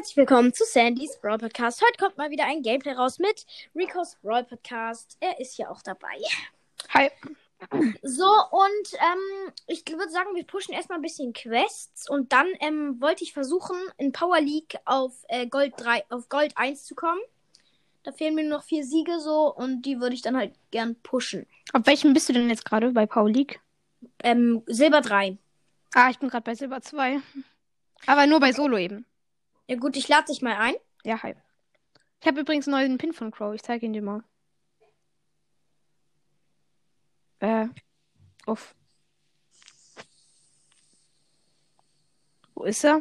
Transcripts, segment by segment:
herzlich willkommen zu Sandys Brawl Podcast. Heute kommt mal wieder ein Gameplay raus mit Rico's Brawl Podcast. Er ist ja auch dabei. Hi. So, und ähm, ich würde sagen, wir pushen erstmal ein bisschen Quests und dann ähm, wollte ich versuchen, in Power League auf, äh, Gold 3, auf Gold 1 zu kommen. Da fehlen mir nur noch vier Siege so und die würde ich dann halt gern pushen. Auf welchem bist du denn jetzt gerade bei Power League? Ähm, Silber 3. Ah, ich bin gerade bei Silber 2. Aber nur bei Solo eben. Ja gut, ich lade dich mal ein. Ja, hi. Ich habe übrigens einen neuen Pin von Crow. Ich zeige ihn dir mal. Äh, uff. Wo ist er?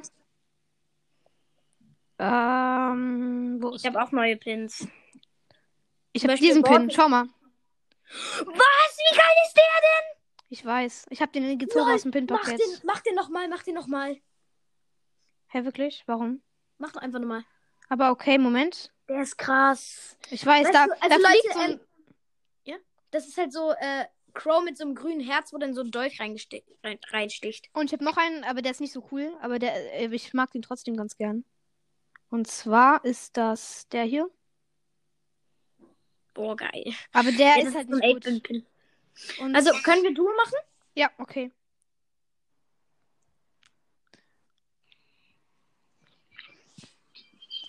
Ähm, wo Ich ist habe auch neue Pins. Ich habe Beispiel diesen Pin. Schau mal. Was? Wie geil ist der denn? Ich weiß. Ich habe den gezogen Lol, aus dem Mach Pin-Paket. den, mach den nochmal, mach den nochmal. Hä, wirklich? Warum? Mach doch einfach nochmal. Aber okay, Moment. Der ist krass. Ich weiß, Weißt da, du, also da Leute, fliegt so ein... ähm, Das ist halt so, äh, Crow mit so einem grünen Herz, wo dann so ein Dolch rein, reinsticht. Und ich habe noch einen, aber der ist nicht so cool. Aber der, äh, ich mag den trotzdem ganz gern. Und zwar ist das der hier. Boah, geil. Aber der Ja, ist halt so ein nicht gut. 8-Pin-Pin. Und Also, können wir Duo machen? ja, okay.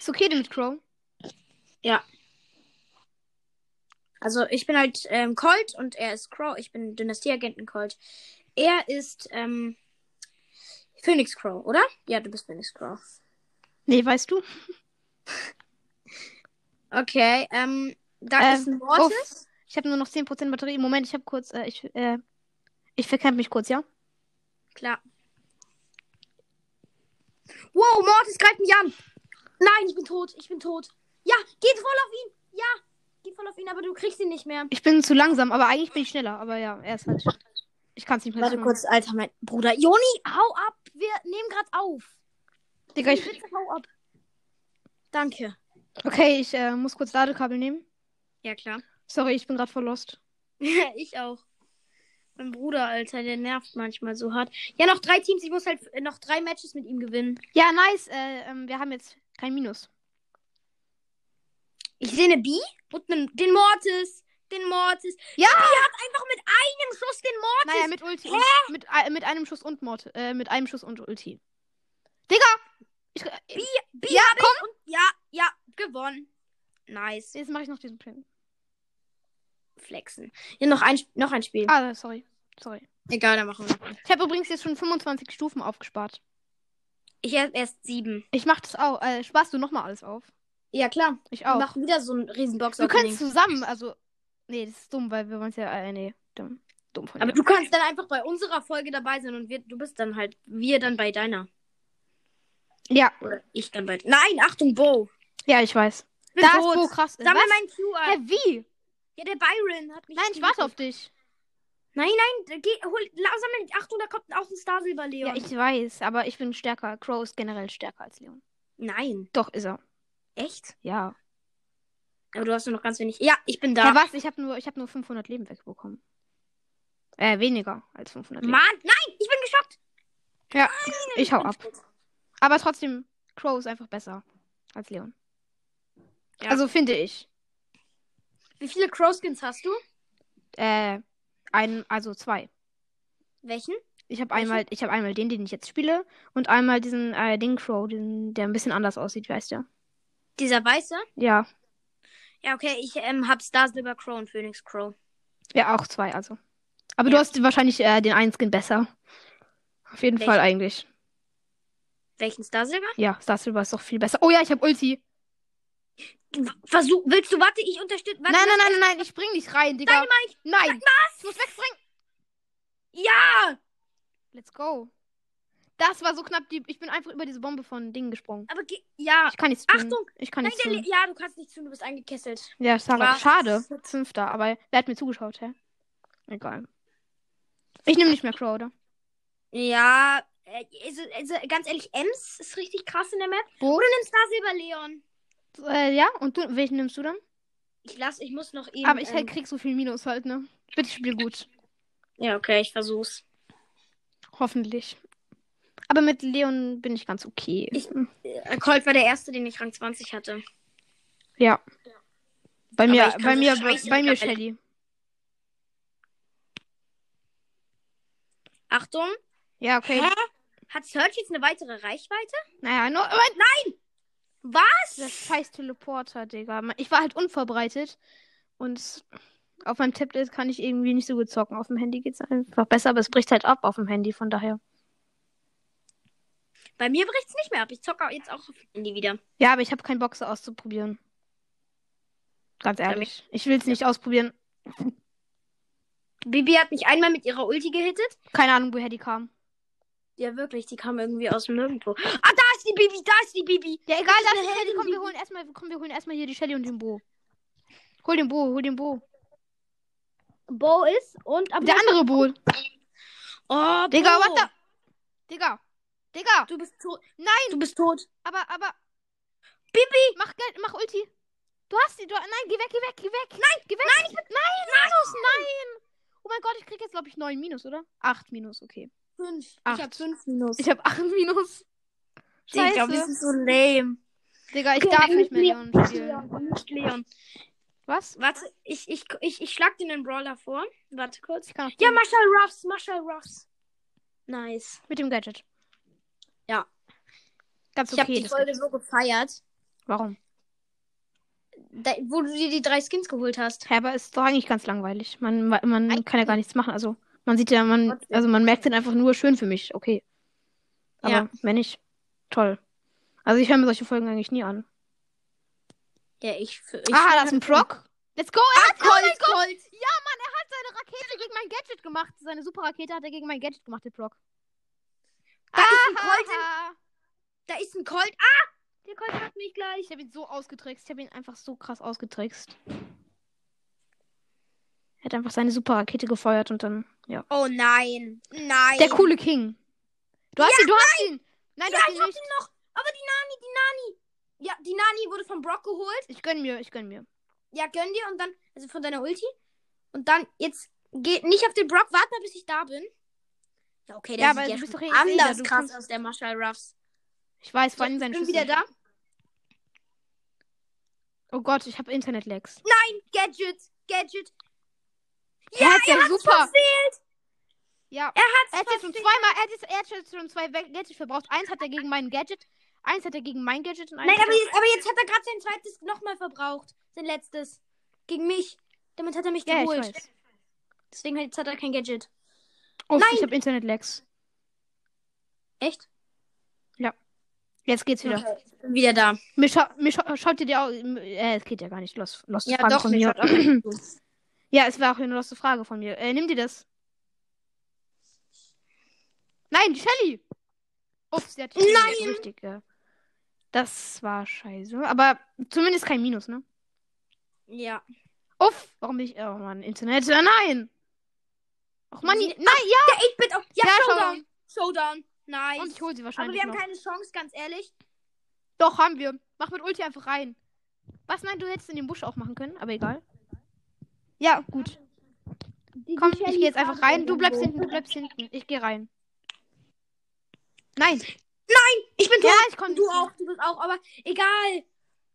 Ist okay denn mit Crow? Ja. Also, ich bin halt ähm, Colt und er ist Crow. Ich bin Dynastieagenten Colt. Er ist ähm, Phoenix Crow, oder? Ja, du bist Phoenix Crow. Nee, weißt du? Okay, ähm, da Äh, ist ein Mortis. Ich habe nur noch 10% Batterie. Moment, ich habe kurz, äh, ich, äh, ich verkämpfe mich kurz, ja? Klar. Wow, Mortis greift mich an. Nein, ich bin tot. Ich bin tot. Ja, geht voll auf ihn. Ja, geht voll auf ihn, aber du kriegst ihn nicht mehr. Ich bin zu langsam, aber eigentlich bin ich schneller. Aber ja, er ist halt. Ich kann es nicht mehr Warte kurz, Alter, mein Bruder. Joni, hau ab. Wir nehmen gerade auf. Digga, ich, Bitte hau ab. Danke. okay, ich äh, muss kurz Ladekabel nehmen. Ja, klar. Sorry, ich bin gerade voll lost. ich auch. Mein Bruder, Alter, der nervt manchmal so hart. Ja, noch drei Teams. Ich muss halt äh, noch drei Matches mit ihm gewinnen. Ja, nice. Äh, ähm, wir haben jetzt kein Minus. Ich sehe eine B und einen, den Mortis. Den Mortis. Ja! Die hat einfach mit einem Schuss den Mortis. Naja, mit Ulti. Und, mit, äh, mit einem Schuss und Mord. Äh, mit einem Schuss und Ulti. Digga! Ich, äh, B Ja, hab ich und ja, ja, gewonnen. Nice. jetzt mache ich noch diesen Pin. Flexen. Ja, noch ein, noch ein Spiel. Ah, sorry. Sorry. Egal, dann machen wir. Ich habe übrigens jetzt schon 25 Stufen aufgespart. Ich hab erst sieben. Ich mach das auch. Äh, sparst du nochmal alles auf? Ja, klar. Ich auch. machen wieder so ein Riesenbox. Wir können zusammen, also. Nee, das ist dumm, weil wir wollen es ja. Äh, nee, dumm. Dumm von Aber dir. du kannst dann einfach bei unserer Folge dabei sein und wir, du bist dann halt, wir dann bei deiner. Ja, Oder ich dann bei. Nein, Achtung, Bo. ja, ich weiß. Da ist Bo krass. Sammel meinen Q Hä, ein. wie? Ja, der Byron hat mich. Nein, ich warte auf dich. Nein, nein, geh, hol, sammel. Achtung, da kommt auch ein Star Silber Leon. Ja, ich weiß, aber ich bin stärker. Crow ist generell stärker als Leon. Nein. Doch, ist er. Echt? Ja. Aber du hast nur noch ganz wenig. Ja, ich bin Ja, da. was? Ich habe nur, ich hab nur 500 Leben wegbekommen. Äh, weniger als 500 Leben. Mann, nein, ich bin geschockt. Ja, ich hau ab. tot. Aber trotzdem, Crow ist einfach besser als Leon. Ja. Also finde ich. Wie viele Crow-Skins hast du? Äh, ein, also zwei. Welchen? Ich habe einmal, ich habe einmal den, den ich jetzt spiele, und einmal diesen äh, Ding Crow, den, der ein bisschen anders aussieht, weißt du? Dieser weiße? Ja, Ja, okay, ich ähm, hab Star Silver Crow und Phoenix Crow. ja auch zwei, also. Aber Ja. du hast wahrscheinlich äh, den einen Skin besser. Auf jeden Welchen? Fall eigentlich. Welchen Star Silver? Ja, Star Silver ist doch viel besser. Oh ja, ich habe Ulti. Versuch, willst du, warte, ich unterstütze. Nein, nein, nein, nein, nein, ich spring nicht rein, Digga. Dynamite! Nein. Was? Ich muss wegspringen. Ja! Let's go. Das war so knapp. Die, ich bin einfach über diese Bombe von Ding gesprungen. Aber ja. Ich kann nichts tun. Achtung! Ich kann Nein, nichts tun. Ja, du kannst nicht tun, du bist eingekesselt. Ja, schade. Was? schade. Fünfter, aber wer hat mir zugeschaut, hä? Egal. Ich nehme nicht mehr Crow, oder? Ja, äh, also, also, ganz ehrlich, Ems ist richtig krass in der Map. Wo? Oder nimm Star Silver Leon. Äh, ja, und du, welchen nimmst du dann? Ich lass, ich muss noch eben. aber ich ähm, halt krieg so viel Minus halt, ne? Bitte spiel gut. Ja, okay, ich versuch's. Hoffentlich. Aber mit Leon bin ich ganz okay. Ich- Äh, Colt war der erste, den ich Rang 20 hatte. Ja. Bei Aber mir, ich kann bei mir, bei mir. Shelly. Achtung. Ja, okay. Hä? Hat Search jetzt eine weitere Reichweite? Naja, nur, aber Was? das scheiß Teleporter, Digga. Ich war halt unvorbereitet. Und auf meinem Tablet kann ich irgendwie nicht so gut zocken. Auf dem Handy geht's einfach besser, aber es bricht halt ab auf dem Handy, von daher. Bei mir bricht's nicht mehr ab. Ich zocke jetzt auch auf dem Handy wieder. Ja, aber ich habe keinen Bock, so auszuprobieren. Ganz ehrlich. Ich will es nicht ausprobieren. Bibi hat mich einmal mit ihrer Ulti gehittet. Keine Ahnung, woher die kam. Ja, wirklich. Die kam irgendwie aus dem Nirgendwo. Ah, da ist die Bibi. Da ist die Bibi. Ja, egal, das ist eine Shelly. Komm, wir holen erstmal, komm, wir holen erstmal hier die Shelly und den Bo. Hol den Bo, hol den Bo. Bo ist und... Aber Der andere Bo. Oh, Digga, Bo. what the... Digga. Digga. Du bist tot. Nein, Du bist tot. aber, aber... Bibi. Mach Geld, mach Ulti. Du hast die, du... Nein, geh weg, geh weg, geh weg. Nein, geh weg. Nein, ich bin... Nein, Minus, nein. Oh mein Gott, ich krieg jetzt, glaube ich, 9 Minus, oder? 8 Minus, okay. Fünf. Acht. Ich hab fünf Minus. Ich habe 8 Minus. Digga, Scheiße. das ist so lame. Digga, ich Okay, darf nicht mehr Leon, Leon spielen. Leon, nicht Leon. Was? Warte, ich, ich, ich, ich schlag dir einen Brawler vor. Warte kurz. Ich kann auch Ja, Marshall Ruffs, Marshall Ruffs. Nice. mit dem Gadget. Ja. Ganz Ich habe okay. die Folge so gefeiert, Warum? da, wo du dir die drei Skins geholt hast. Ja, aber ist doch eigentlich ganz langweilig. Man, man kann ja gar nichts machen. Also, man sieht ja, man, also man merkt den einfach nur schön für mich. Okay. Aber Ja. wenn nicht, toll. Also, ich höre mir solche Folgen eigentlich nie an. Ja, ich. ich ah, das ist ein Proc. Let's go. Er hat, oh Colt, Gott. Colt. Ja, Mann, er hat seine Rakete gegen mein Gadget gemacht. Seine Superrakete hat er gegen mein Gadget gemacht, der Proc. Da ist ein Aha. Colt. In, da ist ein Colt. Ah! Der Colt hat mich gleich. Ich habe ihn so ausgetrickst. Ich habe ihn einfach so krass ausgetrickst. Er hat einfach seine Superrakete gefeuert und dann, ja. Oh nein. Nein. Der coole King. Du hast ihn, du hast ihn. Nein, du Ja, hast ich ihn hab nicht. ihn noch. Aber die Nani, die Nani. Ja, die Nani wurde von Brock geholt. Ich gönn mir, ich gönn mir. Ja, gönn dir und dann, also von deiner Ulti. Und dann, jetzt, geh nicht auf den Brock, warte mal, bis ich da bin. Ja, okay, der Ja, sieht aber ja du bist doch eh anders du krass aus, der Marshall Ruffs. Ich weiß, vor allem ich seine bin Schüsse. wieder da. Oh Gott, ich habe Internet-Lags. Nein, Gadget, Gadget. Ja, er hat ja hat's super. verfehlt. Ja, Er er hat jetzt schon zweimal, er hat jetzt, er hat jetzt schon zwei We- Gadgets verbraucht. Eins hat er gegen mein Gadget, eins hat er gegen mein Gadget und eins Nein, aber er... jetzt, aber jetzt hat er gerade sein zweites nochmal verbraucht. Sein letztes. Gegen mich. Damit hat er mich Ja, geholt. Deswegen hat- jetzt hat er kein Gadget. Uff, Nein. ich habe Internet-Lags. Echt? Jetzt geht's wieder. Okay, ich bin wieder da. Mir, scha mir scha schaut dir die auch. Äh, es geht ja gar nicht. Los, los Ja, doch, mir schaut auch. Ja, es war auch eine loste Frage von mir. Äh, nimm dir das. Nein, die Shelly! Uff, sie hat Nein! richtig. Ja. Das war scheiße. Aber zumindest kein Minus, ne? Ja. Uff, warum bin ich. Oh Mann, Internet. Äh, nein! Och Mann, nein, ja! Der 8-Bit auch. Ja, Ja, Showdown. Showdown. Nice. Und ich hole sie aber wahrscheinlich wir haben noch. keine Chance, ganz ehrlich. Doch, haben wir. Mach mit Ulti einfach rein. Was? Nein, du hättest in den Busch auch machen können, aber egal. Ja, gut. Die- Komm, ich gehe jetzt einfach rein. Du bleibst hinten, du bleibst hinten. Ich gehe rein. Nein. Ich bin tot. Ja, ich komme du auch, du bist auch, aber egal.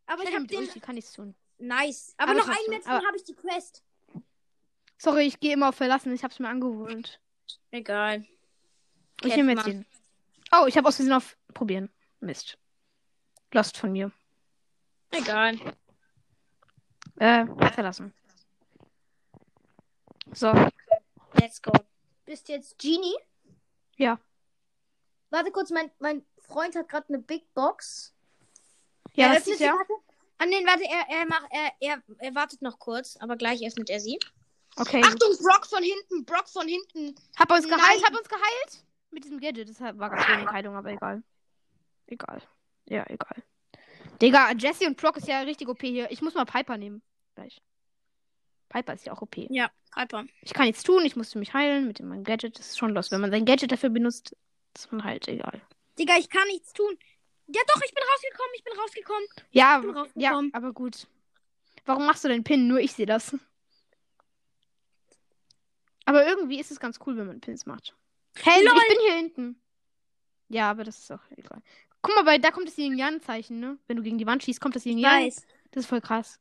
Aber ich Ich hab mit den. Kann nichts tun. Nice. Aber, Aber noch einen letzten aber- habe ich die Quest. Sorry, ich gehe immer auf Verlassen. Ich hab's mir angewöhnt. Egal. Ich Jetzt nehme jetzt den. Oh, ich habe aus Versehen auf Probieren. Mist. Lost von mir. Egal. Äh, verlassen. So. Let's go. Bist jetzt Genie? Ja. Warte kurz, mein, mein Freund hat gerade eine Big Box. Ja, er öffnet ist sie ja? gerade. Ah, nee, warte, er, er, macht, er, er, er wartet noch kurz, aber gleich öffnet er sie. Okay. Achtung, Brock von hinten, Brock von hinten. Hab uns Nein. geheilt, hab uns geheilt. Mit diesem Gadget. Das war ganz wenig Heilung, aber egal. Egal. Ja, egal. Digga, Jesse und Brock ist ja richtig OP hier. Ich muss mal Piper nehmen. Gleich. Piper ist ja auch OP. Ja, Piper. Ich kann nichts tun, ich musste mich heilen mit meinem Gadget. Das ist schon los. Wenn man sein Gadget dafür benutzt, ist man halt egal. Digga, ich kann nichts tun. Ja, doch, ich bin rausgekommen, ich bin rausgekommen. Ja, bin ja, rausgekommen. aber gut. Warum machst du den Pin? Nur ich sehe das. Aber irgendwie ist es ganz cool, wenn man Pins macht. Hey, Lol. ich bin hier hinten. Ja, aber das ist auch egal. Guck mal, bei, da kommt das Yin-Yang-Zeichen, ne? Wenn du gegen die Wand schießt, kommt das Ich Yin-Yang. weiß. Das ist voll krass.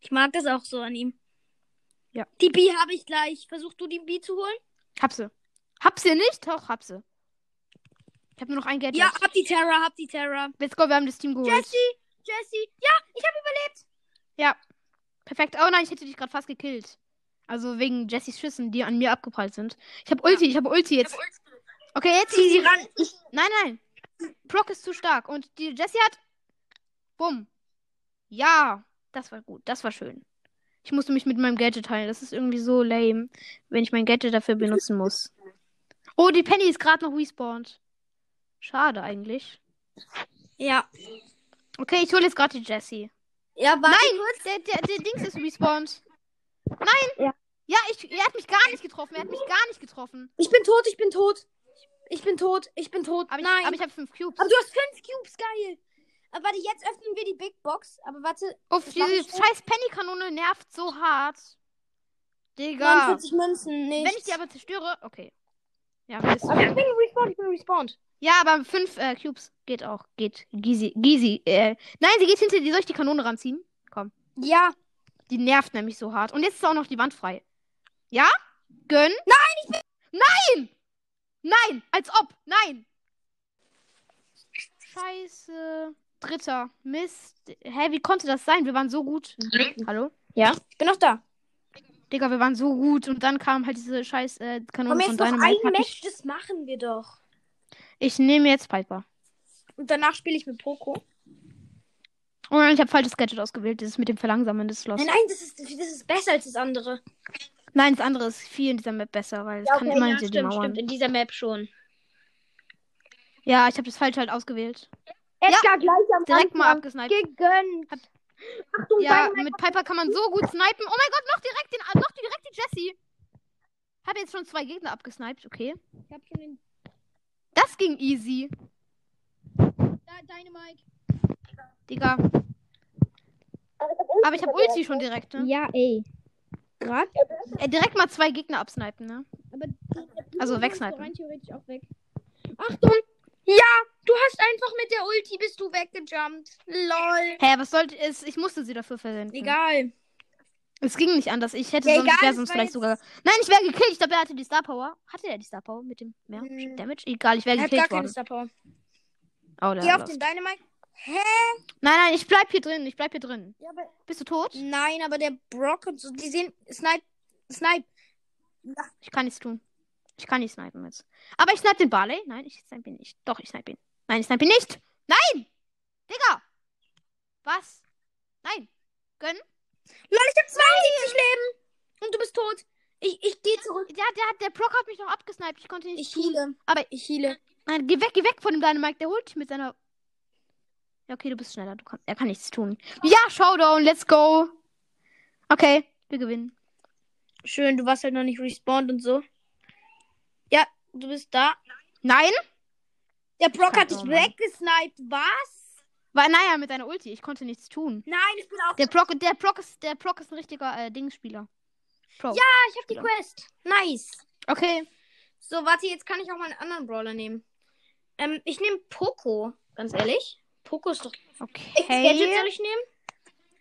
Ich mag das auch so an ihm. Ja. Die B habe ich gleich. Versuch du die B zu holen? Hab sie. Hab sie nicht? Doch, hab sie. Ich hab nur noch ein Gadget. Ja, hab die Terra, hab die Terra. Let's go, wir haben das Team geholt. Jessie, Jessie. Ja, ich habe überlebt. Ja. Perfekt. Oh nein, ich hätte dich gerade fast gekillt. Also wegen Jessys Schüssen, die an mir abgeprallt sind. Ich hab Ulti, ich hab Ulti jetzt. Okay, jetzt. Zieh sie ran. Ich, Nein, nein. Brock ist zu stark. Und die Jessie hat. Bumm. Ja. Das war gut. Das war schön. Ich musste mich mit meinem Gadget heilen. Das ist irgendwie so lame, wenn ich mein Gadget dafür benutzen muss. Oh, die Penny ist gerade noch respawned. Schade eigentlich. ja. Okay, ich hole jetzt gerade die Jessie. Ja, warte Nein, kurz. der, der, der Dings ist respawned. Nein. Ja. Ja, ich, er hat mich gar nicht getroffen. Er hat mich gar nicht getroffen. Ich bin tot, ich bin tot. Ich bin tot, ich bin tot. Aber ich, Nein. aber ich habe fünf Cubes. Aber du hast fünf Cubes, geil. Aber warte, jetzt öffnen wir die Big Box. Aber warte, Uff, diese scheiß Penny-Kanone nervt so hart. Digga. 49 Münzen, nicht. Wenn ich die aber zerstöre, okay. Ja, aber ich bin respawned, ich bin respawned. Ja, aber fünf äh, Cubes geht auch. Geht. Gizi. Gizi. Äh, nein, sie geht hinter dir. Soll ich die Kanone ranziehen? Komm. Ja. Die nervt nämlich so hart. Und jetzt ist auch noch die Wand frei. Ja? Gönn? Nein, ich bin. Nein! Nein! Als ob! Nein! Scheiße. Dritter. Mist. Hä, wie konnte das sein? Wir waren so gut. Hallo? Ja. Ich bin noch da. Digga, wir waren so gut. Und dann kam halt diese scheiß äh, Komm, Kanone von jetzt noch ein Match, das machen wir doch. Ich nehme jetzt Piper. Und danach spiele ich mit Poco. Oh nein, ich habe falsches Gadget ausgewählt. Dieses mit dem Verlangsamen des Schloss. Nein, nein, das ist, das ist besser als das andere. Nein, das andere ist viel in dieser Map besser, weil es kann immer hinter die Mauern. In dieser Map schon. Ja, ich habe das falsch halt ausgewählt. Edgar gleich am Direkt mal Anfang. abgesniped. Gegönnt. Hab- Achtung, Ja, Dynamite. mit Piper kann man so gut snipen. Oh mein Gott, noch direkt den, noch direkt die Jessie. Hab jetzt schon zwei Gegner abgesniped, okay. Ich hab schon den Das ging easy. da, Dynamite. Digga. Aber ich habe Ulti schon direkt, ne? Ja, ey. Grad? Äh, direkt mal zwei Gegner absnipen, ne? Aber die- Also die wegsnipen. rein theoretisch auch weg. Achtung! Ja, du hast einfach mit der Ulti bist du weggejumpt. Lol. Hä, was sollte es? Ich musste sie dafür verwenden. Egal. Es ging nicht anders. Ich hätte Ja, sonst, egal, sonst vielleicht jetzt- sogar. Nein, ich wäre gekillt. Ich glaube, er hatte die Star Power. Hatte er die Star Power mit dem mehr Hm. Damage? Egal, ich wäre Er hat gar gekillt keine worden. Star Power. Oh, Geh auf den Dynamite. Hä? Nein, nein, ich bleib hier drin. Ich bleib hier drin. Ja, aber Bist du tot? Nein, aber der Brock und so, die sehen. Snipe. Snipe. Ich kann nichts tun. Ich kann nicht snipen jetzt. Aber ich snipe den Barley. Nein, ich snipe ihn nicht. Doch, ich snipe ihn. Nein, ich snipe ihn nicht. Nein! Digga! Was? Nein. Gönn? Lol, ich hab 72 Leben. Und du bist tot. Ich, ich geh zurück. Ja, der, hat- der Brock hat mich noch abgesniped. Ich konnte nicht. Ich heale. Aber- ich heale. Nein, geh weg, geh weg von dem Dynamite. Der holt dich mit seiner. Ja, okay, du bist schneller. Du kann... Er kann nichts tun. Ja, Showdown, let's go. Okay, wir gewinnen. Schön, du warst halt noch nicht respawned und so. Du bist da. Nein? Der Brock hat dich weggesniped. Was? War naja mit deiner Ulti. Ich konnte nichts tun. Nein, ich bin auch. Der Brock, der Brock ist, der Brock ist ein richtiger äh, Dingsspieler. Pro. Ja, ich hab die Quest. Nice. Okay. So, warte, jetzt kann ich auch mal einen anderen Brawler nehmen. Ähm, ich nehme Poco. Ganz ehrlich. Poco ist doch. Welches Gadget soll Okay. ich nehmen?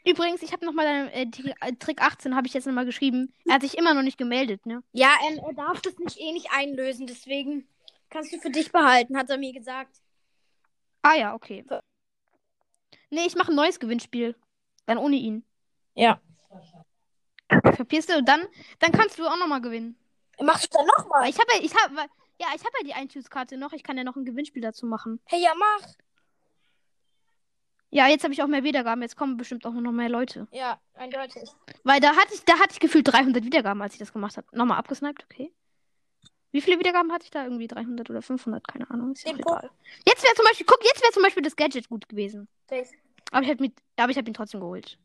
Übrigens, ich habe nochmal deinen äh, äh, Trick 18 habe ich jetzt nochmal geschrieben. Er hat sich immer noch nicht gemeldet, ne? Ja, ähm, er darf das nicht eh nicht einlösen, deswegen kannst du für dich behalten, hat er mir gesagt. Ah ja, okay. Nee, ich mache ein neues Gewinnspiel. Dann ohne ihn. Ja. Kapierst du? Dann, dann kannst du auch nochmal gewinnen. Machst du dann nochmal? ich habe ja, ich habe, ja, ich habe ja die Einschusskarte noch. Ich kann ja noch ein Gewinnspiel dazu machen. Hey, ja, mach. Ja, jetzt habe ich auch mehr Wiedergaben. Jetzt kommen bestimmt auch noch mehr Leute. Ja, eindeutig. Weil da hatte ich, da hatte ich gefühlt 300 Wiedergaben, als ich das gemacht habe. Nochmal abgesniped, okay. Wie viele Wiedergaben hatte ich da? Irgendwie 300 oder 500, keine Ahnung. Ist ja egal. Jetzt wäre zum Beispiel, guck, jetzt wäre zum Beispiel das Gadget gut gewesen. Face. Aber ich habe mit, aber ich habe ihn trotzdem geholt.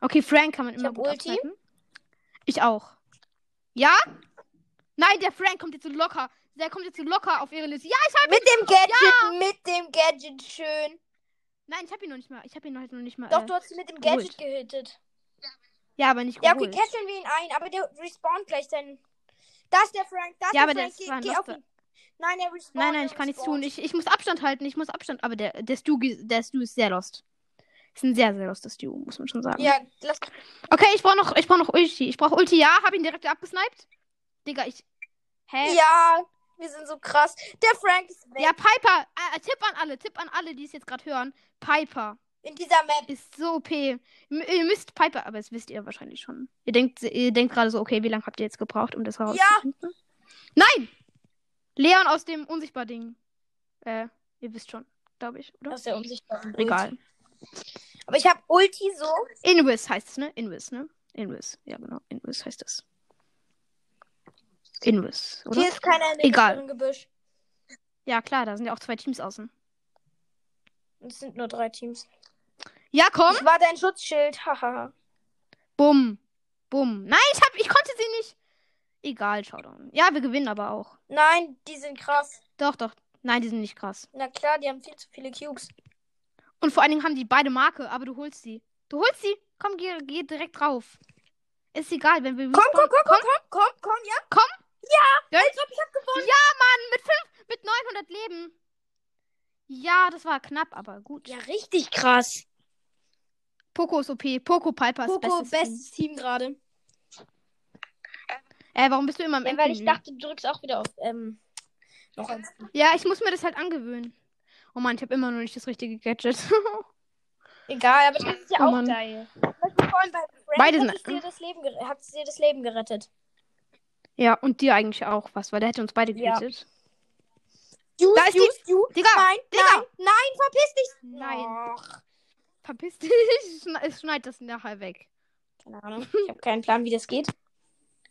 Okay, Frank kann man immer hab gut Ulti. absnipen. Ich auch. Ja? Nein, der Frank kommt jetzt so locker. Der kommt jetzt so locker auf ihre Liste. Ja, ich habe Mit dem Gadget, mit dem Gadget, schön. Nein, ich habe ihn noch nicht mal. Ich habe ihn heute noch nicht mal. Doch, äh, du hast ihn mit dem geholt. Gadget gehittet. ja, aber nicht Ja, geholt. okay, kesseln wir ihn ein, aber der respawnt gleich dann. Da ist der Frank, da ist Ja, der aber der Frank. ist Geh, geh auf Loster. ihn. Nein, er respawnt. Nein, nein, ich kann nichts tun. Ich, ich muss Abstand halten. Ich muss Abstand. Aber der, der, Stu, der Stu ist sehr lost. Ist ein sehr, sehr lostes Stu, muss man schon sagen. Ja, lass. Okay, ich brauche noch, ich brauche noch Ulti. Ich brauche Ulti, ja. Hab ihn direkt abgesniped. Digga, ich. Hä? Ja, wir sind so krass. Der Frank ist weg. Ja, Piper. Äh, Tipp an alle, Tipp an alle, die es jetzt gerade hören. Piper In dieser Map. ist so OP. M ihr müsst Piper, aber das wisst ihr wahrscheinlich schon. Ihr denkt, ihr denkt gerade so, okay, wie lange habt ihr jetzt gebraucht, um das herauszufinden? Nein! Leon aus dem Unsichtbar-Ding. Äh, ihr wisst schon, glaube ich, oder? Das ist ja unsichtbar. Egal. Aber ich habe Ulti so. Invis heißt es, ne? Invis, ne? Invis. Ja, genau. Invis heißt es. Invis, oder? Hier ist keiner in Egal. Gebüsch. Ja, klar, da sind ja auch zwei Teams außen. Es sind nur drei Teams. Ja, komm! Ich war dein Schutzschild. Haha. Bumm. Bumm. Nein, ich hab, ich konnte sie nicht. Egal, Showdown. Ja, wir gewinnen aber auch. Nein, die sind krass. Doch, doch. Nein, die sind nicht krass. Na klar, die haben viel zu viele Cubes. Und vor allen Dingen haben die beide Marke, aber du holst sie. Du holst sie. Komm, geh, geh direkt drauf. Ist egal, wenn wir. Komm, komm, komm, komm, komm, komm, komm, ja. Ja, Ich glaube, ich hab gewonnen. ja, Mann, mit fünf, mit 900 Leben. Ja, das war knapp, aber gut. Ja, richtig krass. Poco ist OP. Poco Piper ist Poco, bestes, bestes Team gerade. Team. Äh, warum bist du immer im Ja, weil ich dachte, du drückst auch wieder auf ähm, noch eins. Ja, ich muss mir das halt angewöhnen. Oh Mann, ich habe immer noch nicht das richtige Gadget. Egal, aber das ist ja Oh auch Mann. geil. Vorhin bei Frank Beide hat sind- es dir das Leben dir das Leben gerettet. Ja, und dir eigentlich auch was, weil der hätte uns beide Ja. getötet. Du, Da ist du, die- du. Digga, Nein, Digga. nein, nein, verpiss dich. Nein. Och, Verpiss dich. Schne- Es schneit das nachher weg. keine Ahnung. Ich habe keinen Plan, wie das geht.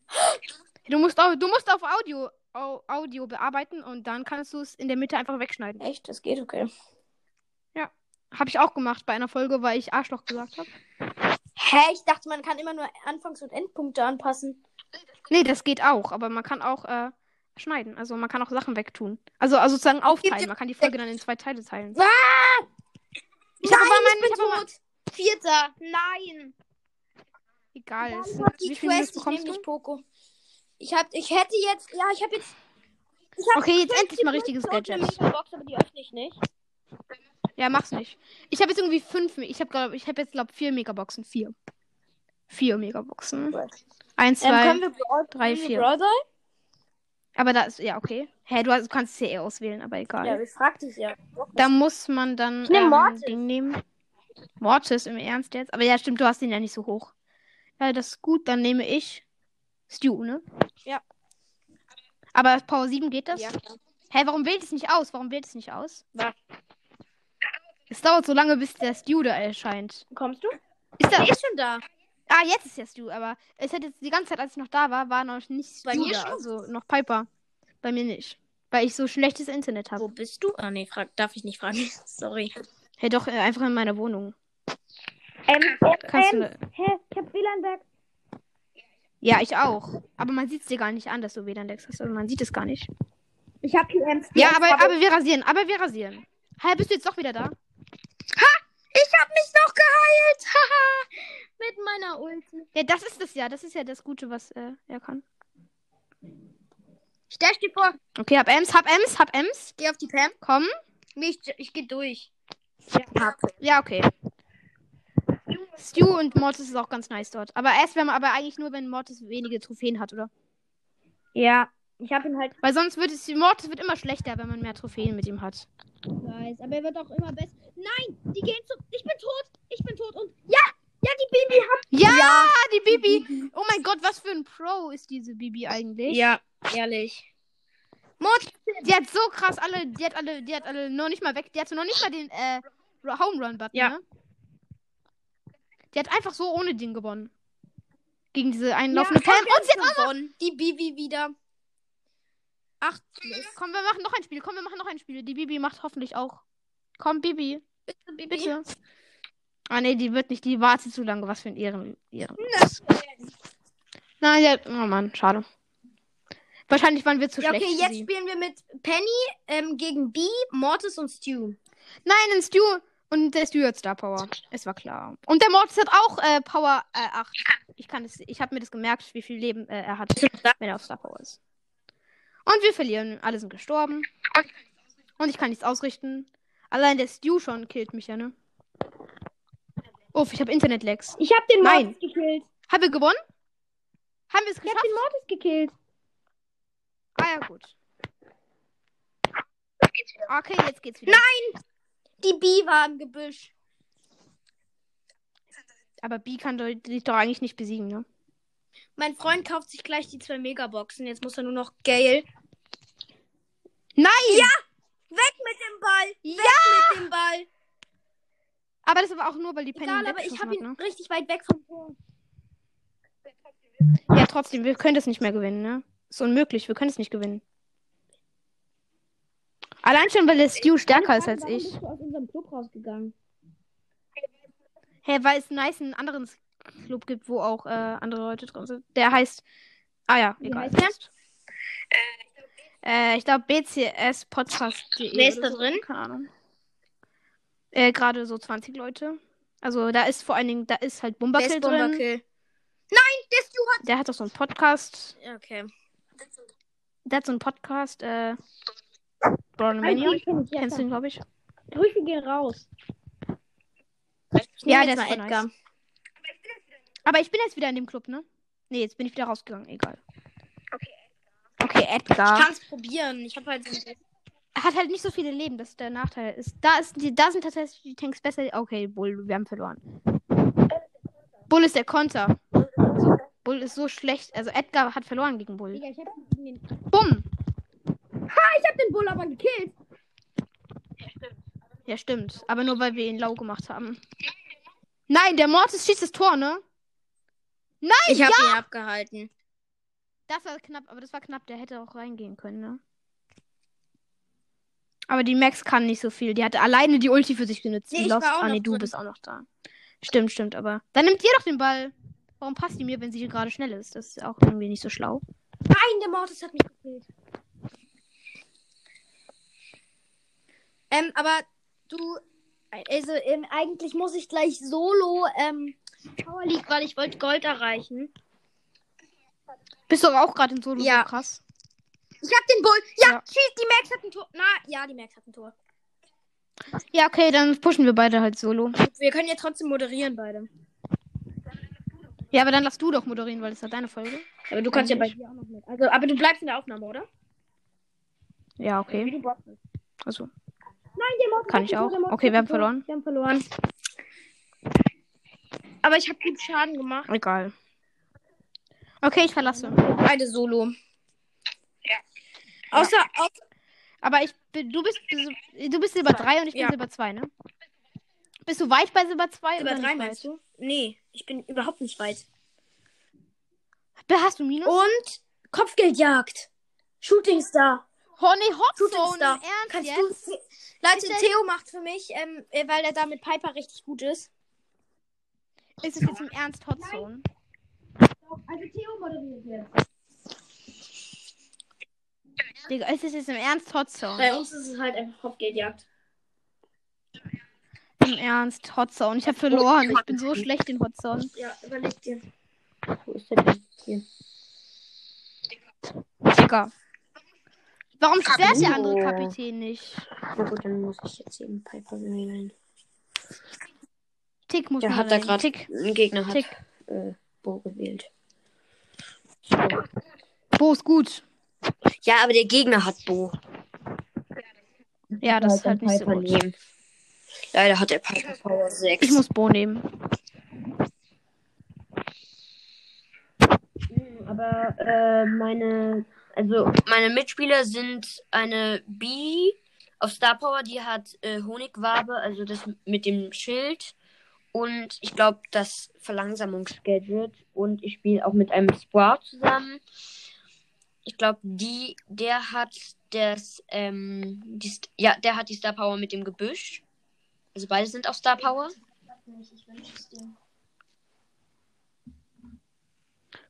Du musst, au- du musst auf Audio, au, Audio bearbeiten und dann kannst du es in der Mitte einfach wegschneiden. Echt, das geht okay. Habe ich auch gemacht bei einer Folge, weil ich Arschloch gesagt habe. Hä, ich dachte, man kann immer nur Anfangs- und Endpunkte anpassen. Nee, das geht auch, aber man kann auch äh, schneiden. Also man kann auch Sachen wegtun. Also, also sozusagen aufteilen. Man kann die Folge dann in zwei Teile teilen. Ah! Ich habe Nein, meinen. ich bin Ich hab tot. Vierter. Nein. egal. Dann hab die Wie Minuten Quest, ich bekommst nehme du? Poco. Ich hab, ich hätte jetzt, ja, ich habe jetzt. Ich hab Okay, jetzt endlich 50 mal richtiges Gadget. Megabox, aber die öffne ich nicht. Ja, mach's nicht. Ich habe jetzt irgendwie fünf. Ich habe ich habe jetzt glaube vier Megaboxen. Vier. Vier Megaboxen. Eins, Ähm, zwei. können wir Brawl, drei, können vier. Brawl Ball? aber da ist ja okay. Hä, du, hast, du kannst es ja eh auswählen, aber egal. Ja, ich frag dich ja. Da muss man dann Ich nehm ähm, Mortis. Ding nehmen. Mortis im Ernst jetzt. Aber ja, stimmt, du hast den ja nicht so hoch. Ja, das ist gut. Dann nehme ich Stu, ne? Ja. Aber Power 7 geht das? Ja. Hä, warum wählt es nicht aus? Warum wählt es nicht aus? Was? Es dauert so lange, bis der Stu da erscheint. Kommst du? Ist. Der ist schon da. Ah, jetzt ist der Stu, aber es hat jetzt die ganze Zeit, als ich noch da war, war noch nicht Stu Bei mir da, schon? also noch Piper. Bei mir nicht. Weil ich so schlechtes Internet habe. Wo bist du? Ah, nee, frag, darf ich nicht fragen. Sorry. Hey, doch, äh, einfach in meiner Wohnung. Ähm, Kannst du. hä, ich hab WLAN-Back. Ja, ich auch. Aber man sieht es dir gar nicht an, dass du WLAN-Decks hast. Also man sieht es gar nicht. Ich hab hier ähm, Ja, aber, aber wir rasieren. Aber wir rasieren. Hä, bist du jetzt doch wieder da? Ich hab mich noch geheilt. Haha. Mit meiner Ulti. Ja, das ist es ja. Das ist ja das Gute, was äh, er kann. Stell dir vor, Okay, hab Ems, hab Ems, hab Ems. geh auf die Pam. Komm. Nee, ich, ich geh durch. Ja, okay. Stu und Mortis ist auch ganz nice dort. Aber erst, wenn man, aber eigentlich nur, wenn Mortis wenige Trophäen hat, oder? Ja, ich hab ihn halt. Weil sonst wird es, Mortis wird immer schlechter, wenn man mehr Trophäen mit ihm hat. Weiß, aber er wird auch immer besser. Nein, die gehen zu. Ich bin tot. Ich bin tot und. Ja! Ja, die Baby hat. Ja, die Bibi. Oh mein Gott, was für ein Pro ist diese Bibi eigentlich? Ja, ehrlich. Mord. Die hat so krass alle, die hat alle, die hat alle noch nicht mal weg, die hatte noch nicht mal den äh, Home Run Button, Ja. ne? Die hat einfach so ohne den gewonnen. Gegen diese einlaufende Pam. Und sie hat gewonnen. Die Bibi wieder. Acht. Komm, wir machen noch ein Spiel. Komm, wir machen noch ein Spiel. Die Bibi macht hoffentlich auch. Komm, Bibi. Bitte, Bibi. Bitte. Ah, nee, die wird nicht. Die wartet zu lange. Was für ein Ehren. Ehren. Nein, hat, Oh Mann, schade. Wahrscheinlich waren wir zu Ja, schlecht. okay, jetzt spielen wir mit Penny ähm, gegen Bee, Mortis und Stu. Nein, ein Stu. Und der Stu hat Star Power. Es war klar. Und der Mortis hat auch äh, Power äh, 8. Ich kann es. Ich habe mir das gemerkt, wie viel Leben äh, er hat, wenn er auf Star Power ist. Und wir verlieren. Alle sind gestorben. Und ich kann nichts ausrichten. Allein der Stew schon killt mich ja, ne? Uff, ich habe Internet-Lags. Ich hab den Nein. Mortis gekillt. Haben wir gewonnen? Haben wir es Ich hab geschafft? den Mortis gekillt. Ah ja, gut. Okay, jetzt geht's wieder. Die B war im Gebüsch. Aber B kann dich doch eigentlich nicht besiegen, ne? Mein Freund kauft sich gleich die zwei Megaboxen. Jetzt muss er nur noch Gale. Nein! Weg mit dem Ball! Ja! Weg mit dem Ball! Aber das ist aber auch nur, weil die Penny Egal, aber ich habe ihn ne? richtig weit weg vom Tor. Ja, trotzdem, wir können das nicht mehr gewinnen, ne? Ist unmöglich, wir können es nicht gewinnen. Allein schon, weil der Stew stärker ist als ich. bist du aus unserem Club rausgegangen? Hä, weil es nice einen anderen Club gibt, wo auch äh, andere Leute drin sind. Der heißt. Ah ja, Wie egal. heißt der? Äh, ich glaube BCS Podcast. Wer ist da drin? Keine Ahnung. Äh, gerade so 20 Leute. Also da ist vor allen Dingen, da ist halt Bumbakill ist drin. Bomberkill? Nein, der Stu hat. Der hat auch so einen Podcast. Ja, Okay. Der hat so einen Podcast, äh. Brown Mania. kenn Kennst du ihn, glaube ich? Grüße gehen raus. Ja, Ja, der ist Edgar. Aber ich bin jetzt wieder in dem Club, ne? Nee, jetzt bin ich wieder rausgegangen. Egal. Edgar. Ich kann's probieren. Ich habe halt so Er hat halt nicht so viele Leben, das ist der Nachteil. Ist, da, ist die, da sind tatsächlich die Tanks besser. Okay, Bull, wir haben verloren. Bull ist der Konter. Also, Bull ist so schlecht. Also Edgar hat verloren gegen Bull. Digga, ich hab den, Bumm! ich hab den Bull aber gekillt. Ja, stimmt. Aber nur weil wir ihn lau gemacht haben. Nein, der Mortis schießt das Tor, ne? Nein, Ich habe ja! ihn abgehalten. Das war knapp, aber das war knapp. Der hätte auch reingehen können, ne? Aber die Max kann nicht so viel. Die hatte alleine die Ulti für sich genutzt. Nee, Die ich Lost- war auch ah, nee, du drin. bist auch noch da. Stimmt, stimmt, aber. Dann nimmt ihr doch den Ball. Warum passt die mir, wenn sie gerade schnell ist? Das ist auch irgendwie nicht so schlau. Nein, der Mortis hat mich gekillt. Ähm, aber du. Also, ähm, eigentlich muss ich gleich solo ähm, Power League, weil ich wollte Gold erreichen. Bist du auch gerade in Solo Ja. so krass? Ich hab den Bull. Ja, Ja. schieß, die Max hat ein Tor. Na, ja, die Max hat ein Tor. Ja, okay, dann pushen wir beide halt Solo. Wir können ja trotzdem moderieren beide. Ja, aber dann lass du doch moderieren, weil das ist ja deine Folge. Aber du kannst ja bei dir auch noch mit. Also, aber du bleibst in der Aufnahme, oder? Ja, okay. du Bock. Also, Nein, der Mortis Kann ich auch. Okay, wir haben verloren. Wir haben verloren. Aber ich habe gut Schaden gemacht. egal. Okay, ich verlasse. Beide solo. Ja. Außer, außer Aber ich bin, du bist du bist Silber 3 und ich bin Ja. Silber 2, ne? Bist du weit bei Silber 2 über oder drei nicht meinst weit? du? Nee, ich bin überhaupt nicht weit. Hast du Minus? Und Kopfgeldjagd. Shooting Star. Oh nee, Shooting Hotzone, Star. im Ernst Kannst jetzt? du. Leute, Ist der- Theo macht für mich, ähm, äh, weil er da mit Piper richtig gut ist. Ist es jetzt im Ernst Hotzone? Also Theo moderiert jetzt. Digga, ist es jetzt im Ernst Hotzone? Bei uns ist es halt einfach Kopfgeldjagd. Im Ernst Hotzone. Ich habe verloren. Ich bin so schlecht in Hotzone. Ja, überleg dir. Wo ist der denn hier? Digga. Warum sperrt der andere. Kapitän nicht? Na gut, dann muss ich jetzt eben Piper wählen. Tick muss Der man hat da gerade. Tick. Ein Gegner hat Tick. äh, Bo gewählt. Bo ist gut. Ja, aber der Gegner hat Bo. Ja, das ist halt nicht so Piper gut. nehmen. Leider hat er Piper Power 6. Ich muss Bo nehmen. Aber äh, meine, also meine Mitspieler sind eine B auf Star Power, die hat äh, Honigwabe, also das mit dem Schild. Und ich glaube, das Verlangsamungsgadget. Und ich spiele auch mit einem Sprout zusammen. Ich glaube, die, der hat das, ähm, die, ja, der hat die Star Power mit dem Gebüsch. Also beide sind auf Star Power.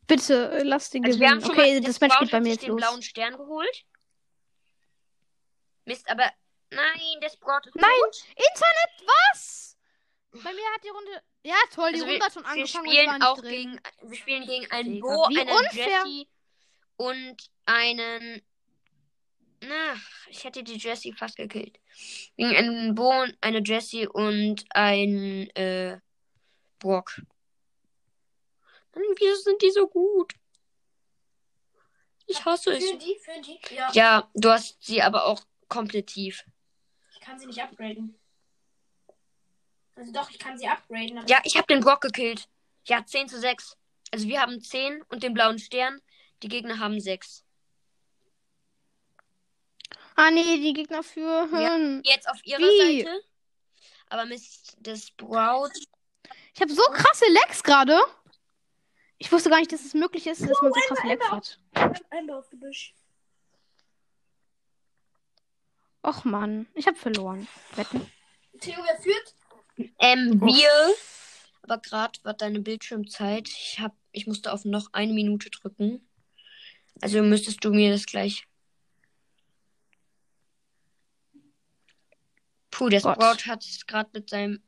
Bitte, äh, lass den Also gewinnen. Okay, das Match geht bei mir jetzt den los. blauen Stern geholt. Mist, aber nein, der Sprout ist Nein. Internet, was? Bei mir hat die Runde. Ja, toll, die Also Runde hat schon wir angefangen und spielen auch drin. gegen, wir spielen gegen einen Digga, Bo, einen unfair. Jesse und einen Na, ich hätte die Jessie fast gekillt. Gegen einen Bo, eine Jessie und ein äh, Brock. Mann, wieso sind die so gut? Ich hasse es. Für die, für die. Ja. Ja, du hast sie aber auch komplett tief. Ich kann sie nicht upgraden. Also doch, ich kann sie upgraden. Ja, ich habe den Brock gekillt. Ja, 10 zu 6. Also wir haben 10 und den blauen Stern. Die Gegner haben 6. Ah, nee, die Gegner führen. Jetzt auf ihrer Wie? Seite. Aber Mist, das Sprout. Ich habe so krasse Lags gerade. Ich wusste gar nicht, dass es möglich ist, dass man so krasse Lags hat. Einmal auf Gebüsch. Och Mann, ich habe verloren. Wetten? Theo, wer führt? Ähm, wir. Aber gerade war deine Bildschirmzeit. Ich hab, ich musste auf noch eine Minute drücken. Also müsstest du mir das gleich. Puh, der Gott. Sprout hat es gerade mit seinem.